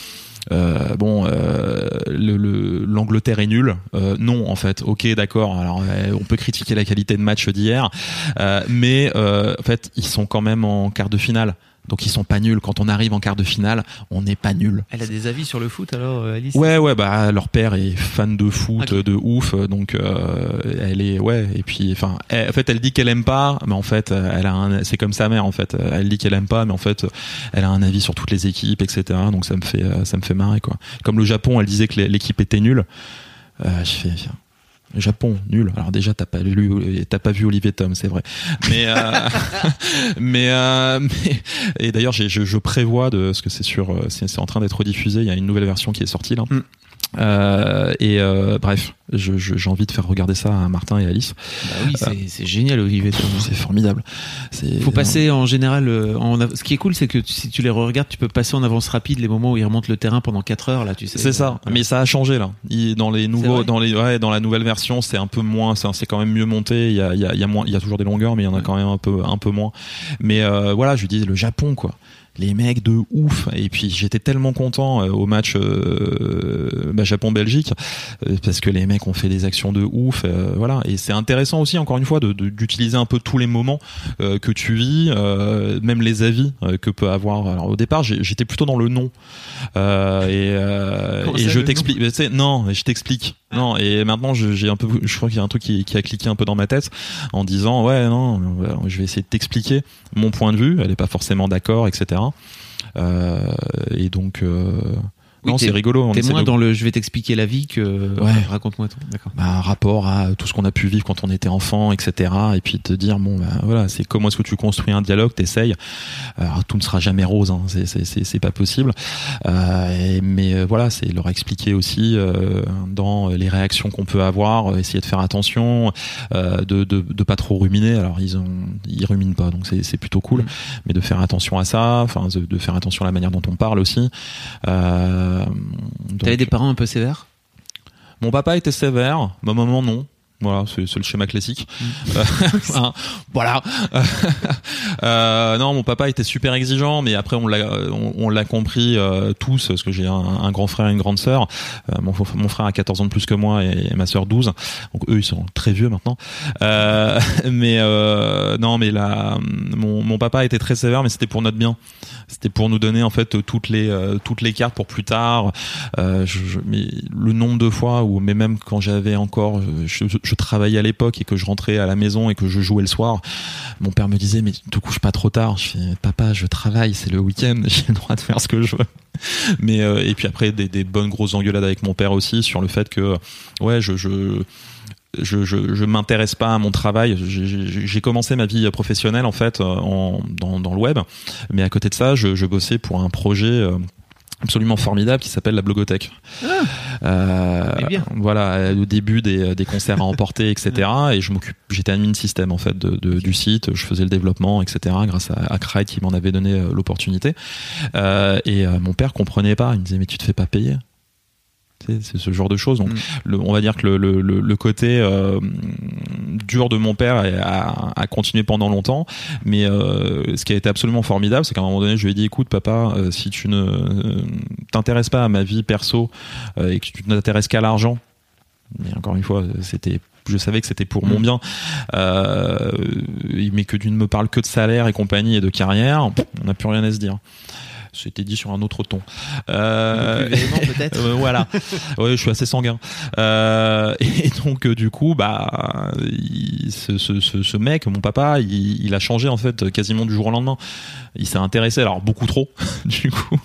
euh, bon, euh, le, l'Angleterre est nulle. Euh, non, en fait. Ok, d'accord. Alors, euh, on peut critiquer la qualité de match d'hier, euh, mais en fait, ils sont quand même en quart de finale. Donc ils sont pas nuls. Quand on arrive en quart de finale, on n'est pas nul. Elle a des avis sur le foot alors, Alice? Ouais, ouais. Bah leur père est fan de foot okay. de ouf, donc euh, elle est ouais. Et puis, enfin, en fait, elle dit qu'elle aime pas, mais en fait, elle a un. C'est comme sa mère en fait. Elle dit qu'elle aime pas, mais en fait, elle a un avis sur toutes les équipes, etc. Donc ça me fait ça me fait marrer quoi. Comme le Japon, elle disait que l'équipe était nulle. Euh, je fais. Japon, nul. Alors déjà, t'as pas lu, t'as pas vu Olivier Tom, c'est vrai. Mais, euh, mais, euh, mais, et d'ailleurs, je, je, prévois de, parce que c'est sur, c'est en train d'être diffusé. Il y a une nouvelle version qui est sortie là. Mm. Euh, et euh, bref, j'ai envie de faire regarder ça à Martin et Alice. Bah oui, c'est génial, Olivier. C'est formidable. Il faut passer en général. En, ce qui est cool, c'est que si tu les regardes, tu peux passer en avance rapide les moments où ils remontent le terrain pendant 4 heures là, tu sais. C'est ça. Mais ça a changé là. Il, dans les nouveaux, dans les, ouais, dans la nouvelle version, c'est un peu moins. C'est quand même mieux monté. Il y a, il y a, il y a moins. Il y a toujours des longueurs, mais il y en a quand même un peu, un peu moins. Mais euh, voilà, je dis le Japon quoi les mecs de ouf et puis j'étais tellement content euh, au match euh, bah, Japon-Belgique euh, parce que les mecs ont fait des actions de ouf euh, voilà. Et c'est intéressant aussi encore une fois d'utiliser un peu tous les moments euh, que tu vis même les avis que peut avoir. Alors au départ j'étais plutôt dans le non. Et, et je t'explique non je t'explique. Non et maintenant j'ai un peu je crois qu'il y a un truc qui, qui, a cliqué un peu dans ma tête en disant ouais non je vais essayer de t'expliquer mon point de vue elle est pas forcément d'accord etc euh, et donc euh, oui, non, c'est rigolo. T'es moins de... dans le je vais t'expliquer la vie que ouais. raconte-moi tout. D'accord. Bah, rapport à tout ce qu'on a pu vivre quand on était enfant, etc. Et puis te dire bon, bah, voilà, c'est comment est-ce que tu construis un dialogue, t'essayes. Alors tout ne sera jamais rose, hein, c'est pas possible. Euh, et, mais euh, voilà, c'est leur expliquer aussi euh, dans les réactions qu'on peut avoir, essayer de faire attention, euh, de, de, de pas trop ruminer. Alors ils ont, ils ruminent pas, donc c'est plutôt cool. Mmh. Mais de faire attention à ça, enfin de, de, faire attention à la manière dont on parle aussi. Euh, T'avais des parents un peu sévères? Mon papa était sévère, ma maman non. Voilà, c'est le schéma classique. Mm. enfin, voilà. euh, non, mon papa était super exigeant, mais après on l'a on, on l'a compris euh, tous, parce que j'ai un, un, grand frère et une grande sœur. Euh, mon, mon, frère a 14 ans de plus que moi et, et, ma sœur 12. Donc eux, ils sont très vieux maintenant. Euh, mais non, mais là, mon, mon papa était très sévère, mais c'était pour notre bien. C'était pour nous donner en fait toutes les toutes les cartes pour plus tard. Je, je, mais le nombre de fois où, mais même quand j'avais encore, je, je travaillais à l'époque et que je rentrais à la maison et que je jouais le soir, mon père me disait mais tu te couches pas trop tard. Je fais papa, je travaille, c'est le week-end, j'ai le droit de faire ce que je veux. Mais euh, et puis après des, bonnes grosses engueulades avec mon père aussi sur le fait que ouais je, je je, je, je m'intéresse pas à mon travail. J'ai commencé ma vie professionnelle en fait en, dans, dans le web, mais à côté de ça, je, je bossais pour un projet. Euh, absolument formidable qui s'appelle la blogothèque. Ah, euh, bien. Voilà, au début des, des concerts à emporter, etc. Et je m'occupe, j'étais admin système en fait de, de, du site, je faisais le développement, etc. Grâce à, à Cride qui m'en avait donné euh, l'opportunité. Euh, et mon père comprenait pas, il me disait mais tu te fais pas payer. C'est ce genre de choses. Donc, mm. on va dire que le, le, le côté euh, dur de mon père a, a, continué pendant longtemps, mais euh, ce qui a été absolument formidable, c'est qu'à un moment donné, je lui ai dit, écoute, papa, euh, si tu ne t'intéresses pas à ma vie perso et que tu ne t'intéresses qu'à l'argent, mais encore une fois, c'était je savais que c'était pour mon mm. bien, mais que tu ne me parles que de salaire et compagnie et de carrière, on n'a plus rien à se dire. C'était dit sur un autre ton. Euh, peut-être. Euh, voilà. ouais, je suis assez sanguin. Euh, et donc euh, du coup, bah, ce, ce, ce, mec, mon papa, il, il, a changé en fait quasiment du jour au lendemain. Il s'est intéressé, alors beaucoup trop, du coup.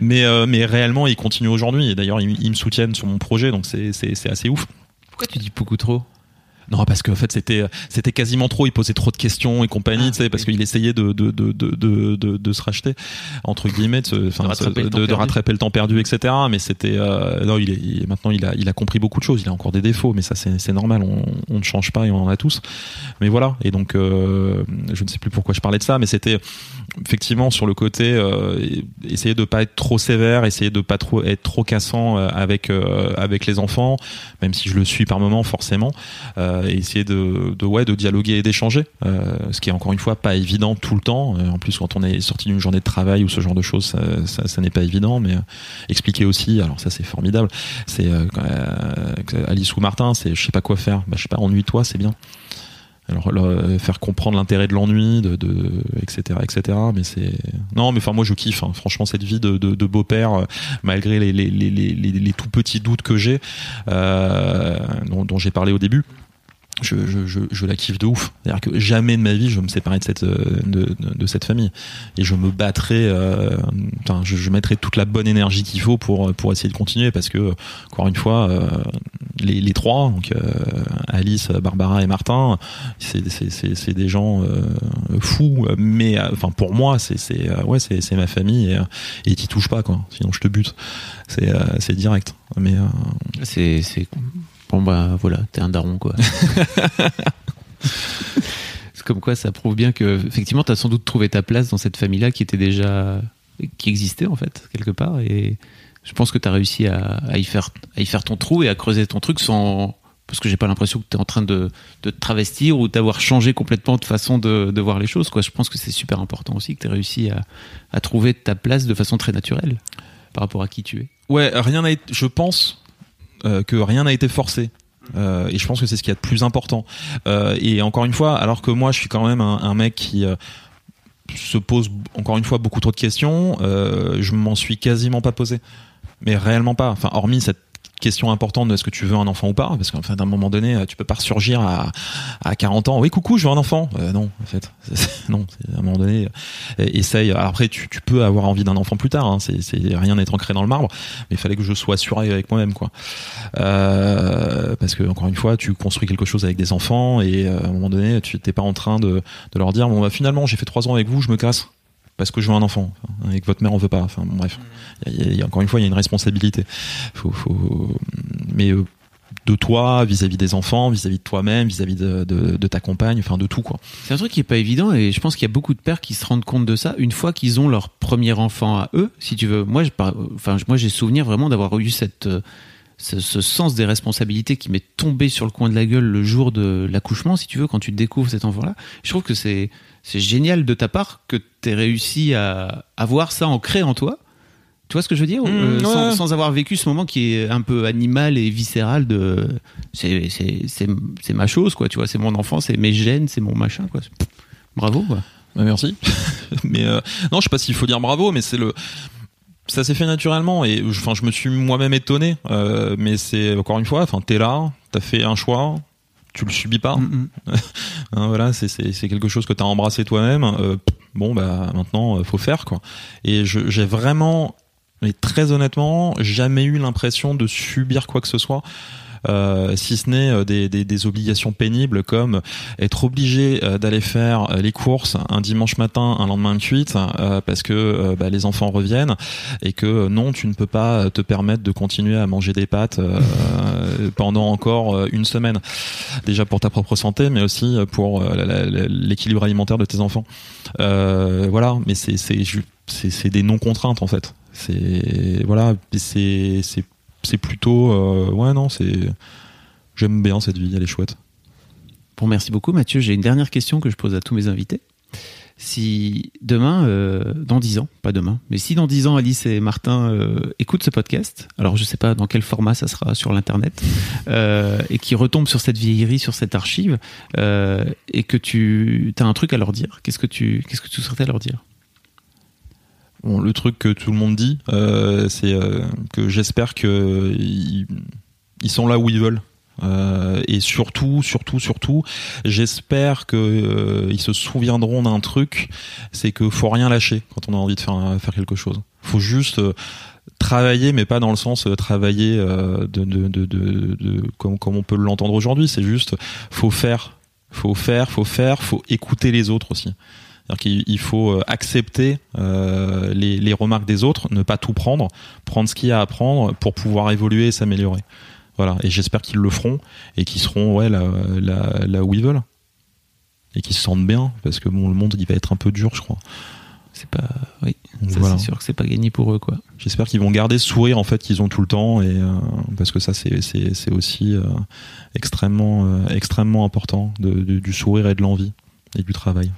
Mais euh, mais réellement, il continue aujourd'hui. Et d'ailleurs, ils, ils me soutiennent sur mon projet, donc c'est c'est assez ouf. Pourquoi tu dis beaucoup trop? Non, parce qu'en fait c'était c'était quasiment trop. Il posait trop de questions et compagnie, ah, tu sais, parce qu'il essayait de de, de de de de se racheter entre guillemets, de, de, rattraper, le de, rattraper, le temps perdu, etc. Mais c'était euh, non, il est maintenant il a il a compris beaucoup de choses. Il a encore des défauts, mais ça c'est c'est normal. On, on ne change pas et on en a tous. Mais voilà. Et donc euh, je ne sais plus pourquoi je parlais de ça, mais c'était effectivement sur le côté euh, essayer de pas être trop sévère, essayer de pas trop être trop cassant euh, avec euh, avec les enfants, même si je le suis par moment forcément. Euh, et essayer de, ouais, de dialoguer et d'échanger, euh, ce qui est encore une fois pas évident tout le temps. Euh, en plus, quand on est sorti d'une journée de travail ou ce genre de choses, ça, n'est pas évident. Mais expliquer aussi, alors ça c'est formidable. C'est Alice ou Martin, c'est je sais pas quoi faire. Bah, je sais pas, ennuie-toi, c'est bien alors faire comprendre l'intérêt de l'ennui de, etc etc mais c'est non mais enfin moi je kiffe hein. franchement cette vie de, beau-père malgré les, les, les, les, tout petits doutes que j'ai euh, dont j'ai parlé au début je, je, je, la kiffe de ouf. C'est-à-dire que jamais de ma vie je me séparer de cette euh, de, de, cette famille et je me battrai. Euh, enfin, je, je, mettrai toute la bonne énergie qu'il faut pour pour essayer de continuer parce que encore une fois, euh, les, les trois, donc Alice, Barbara et Martin, c'est c'est c'est des gens fous, mais enfin pour moi c'est c'est ouais c'est c'est ma famille et et t'y touches pas quoi. Sinon je te bute. C'est c'est direct. Mais c'est c'est Bon bah voilà, t'es un daron quoi. c'est comme quoi ça prouve bien que effectivement t'as sans doute trouvé ta place dans cette famille-là qui était déjà qui existait en fait quelque part et je pense que t'as réussi à, y faire à y faire ton trou et à creuser ton truc sans parce que j'ai pas l'impression que tu es en train de, de te travestir ou d'avoir changé complètement de façon de, de, voir les choses. Quoi. Je pense que c'est super important aussi que tu aies réussi à, à, trouver ta place de façon très naturelle par rapport à qui tu es. Ouais, rien n'a été, je pense, euh, que rien n'a été forcé. Euh, et je pense que c'est ce qui est a de plus important. Euh, et encore une fois, alors que moi, je suis quand même un, un mec qui se pose encore une fois beaucoup trop de questions, je m'en suis quasiment pas posé mais réellement pas. Enfin, hormis cette question importante de est-ce que tu veux un enfant ou pas parce qu'en fait d'un moment donné tu peux pas ressurgir à, à 40 ans. Oui coucou je veux un enfant. Euh, non en fait non à un moment donné euh, essaye. Après tu, peux avoir envie d'un enfant plus tard hein, c'est, rien n'est ancré dans le marbre mais il fallait que je sois sûr avec moi-même quoi. Euh, parce que encore une fois tu construis quelque chose avec des enfants et à un moment donné tu t'es pas en train de, de leur dire bon bah finalement j'ai fait trois ans avec vous je me casse parce que je veux un enfant et que votre mère en veut pas. Enfin, bref, encore une fois, il y a une responsabilité. Mais euh, de toi, vis-à-vis des enfants, vis-à-vis de toi-même, vis-à-vis de, ta compagne, enfin de tout. C'est un truc qui est pas évident et je pense qu'il y a beaucoup de pères qui se rendent compte de ça une fois qu'ils ont leur premier enfant à eux, si tu veux. Moi, je, enfin, moi, j'ai souvenir vraiment d'avoir eu cette euh, ce, ce, sens des responsabilités qui m'est tombé sur le coin de la gueule le jour de l'accouchement, si tu veux, quand tu découvres cet enfant-là. Je trouve que c'est génial de ta part que tu aies réussi à avoir ça ancré en toi. Tu vois ce que je veux dire? Mmh, euh, sans, sans, avoir vécu ce moment qui est un peu animal et viscéral de c'est c'est ma chose quoi tu vois c'est mon enfant c'est mes gènes c'est mon machin quoi bravo quoi bah, merci mais euh, non je sais pas s'il faut dire bravo mais c'est le ça s'est fait naturellement et enfin je me suis moi-même étonné euh, mais c'est encore une fois enfin t'es là t'as fait un choix tu le subis pas. Mm. Hein, voilà, c'est quelque chose que tu as embrassé toi-même. Euh, bon, bah maintenant, euh, faut faire quoi. Et j'ai vraiment, mais très honnêtement, jamais eu l'impression de subir quoi que ce soit. Euh, si ce n'est euh, des, des, des, obligations pénibles comme être obligé euh, d'aller faire les courses un dimanche matin, un lendemain de cuite, parce que bah, les enfants reviennent et que non, tu ne peux pas te permettre de continuer à manger des pâtes pendant encore une semaine. Déjà pour ta propre santé, mais aussi pour l'équilibre alimentaire de tes enfants. voilà, mais c'est des non contraintes en fait. C'est voilà, c'est c'est plutôt ouais non c'est j'aime bien cette vie, elle est chouette. Bon, merci beaucoup Mathieu. J'ai une dernière question que je pose à tous mes invités si demain, euh, dans dix ans, pas demain, mais si dans dix ans Alice et Martin euh, écoutent ce podcast, alors je sais pas dans quel format ça sera sur l'internet, euh, et qui retombent sur cette vieillerie, sur cette archive, et que tu as un truc à leur dire, qu'est-ce que tu qu'est-ce que tu souhaitais leur dire? Bon, le truc que tout le monde dit, c'est que j'espère que ils sont là où ils veulent euh, et surtout, surtout, surtout, j'espère que euh, se souviendront d'un truc, c'est que faut rien lâcher quand on a envie de faire faire quelque chose. Faut juste euh, travailler, mais pas dans le sens travailler de, de, comme, comme on peut l'entendre aujourd'hui. C'est juste, faut faire, faut faire, faut faire, faut écouter les autres aussi. Il faut accepter les, les remarques des autres, ne pas tout prendre, prendre ce qu'il y a à prendre pour pouvoir évoluer et s'améliorer. Voilà, et j'espère qu'ils le feront et qu'ils seront ouais, là, là, là, où ils veulent. Et qu'ils se sentent bien, parce que bon, le monde il va être un peu dur, je crois. C'est pas. Oui, c'est sûr que c'est pas gagné pour eux, quoi. J'espère qu'ils vont garder ce sourire en fait qu'ils ont tout le temps, et euh, parce que ça c'est, aussi euh, extrêmement, euh, extrêmement important de, du sourire et de l'envie et du travail.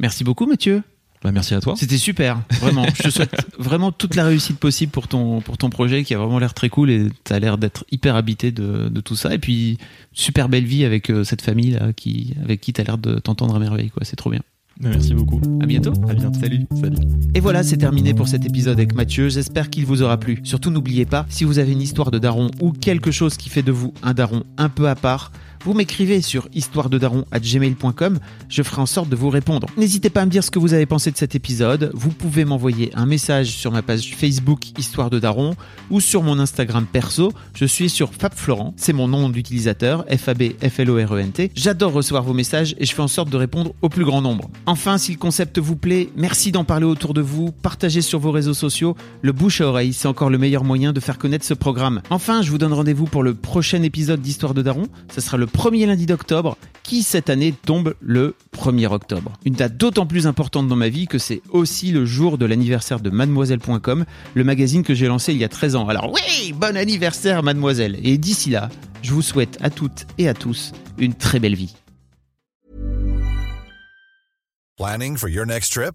Merci beaucoup, Mathieu. Bah, merci à toi. C'était super, vraiment. je te souhaite vraiment toute la réussite possible pour ton, pour ton projet qui a vraiment l'air très cool et tu as l'air d'être hyper habité de, de, tout ça. Et puis, super belle vie avec euh, cette famille là, qui, avec qui tu as l'air de t'entendre à merveille. Quoi. C'est trop bien. Bah, merci beaucoup. À bientôt. À bientôt. Salut. Salut. Et voilà, c'est terminé pour cet épisode avec Mathieu. J'espère qu'il vous aura plu. Surtout, n'oubliez pas, si vous avez une histoire de daron ou quelque chose qui fait de vous un daron un peu à part, vous m'écrivez sur histoirededaron@gmail.com, je ferai en sorte de vous répondre. N'hésitez pas à me dire ce que vous avez pensé de cet épisode. Vous pouvez m'envoyer un message sur ma page Facebook Histoire de Daron ou sur mon Instagram perso. Je suis sur Fab Florent, c'est mon nom d'utilisateur, F A B F L O R E N T. J'adore recevoir vos messages et je fais en sorte de répondre au plus grand nombre. Enfin, si le concept vous plaît, merci d'en parler autour de vous, partagez sur vos réseaux sociaux. Le bouche à oreille, c'est encore le meilleur moyen de faire connaître ce programme. Enfin, je vous donne rendez-vous pour le prochain épisode d'Histoire de Daron. Ce sera le premier lundi d'octobre, qui cette année tombe le 1er octobre. Une date d'autant plus importante dans ma vie que c'est aussi le jour de l'anniversaire de mademoiselle.com, le magazine que j'ai lancé il y a 13 ans. Alors oui, bon anniversaire mademoiselle. Et d'ici là, je vous souhaite à toutes et à tous une très belle vie. Planning for your next trip?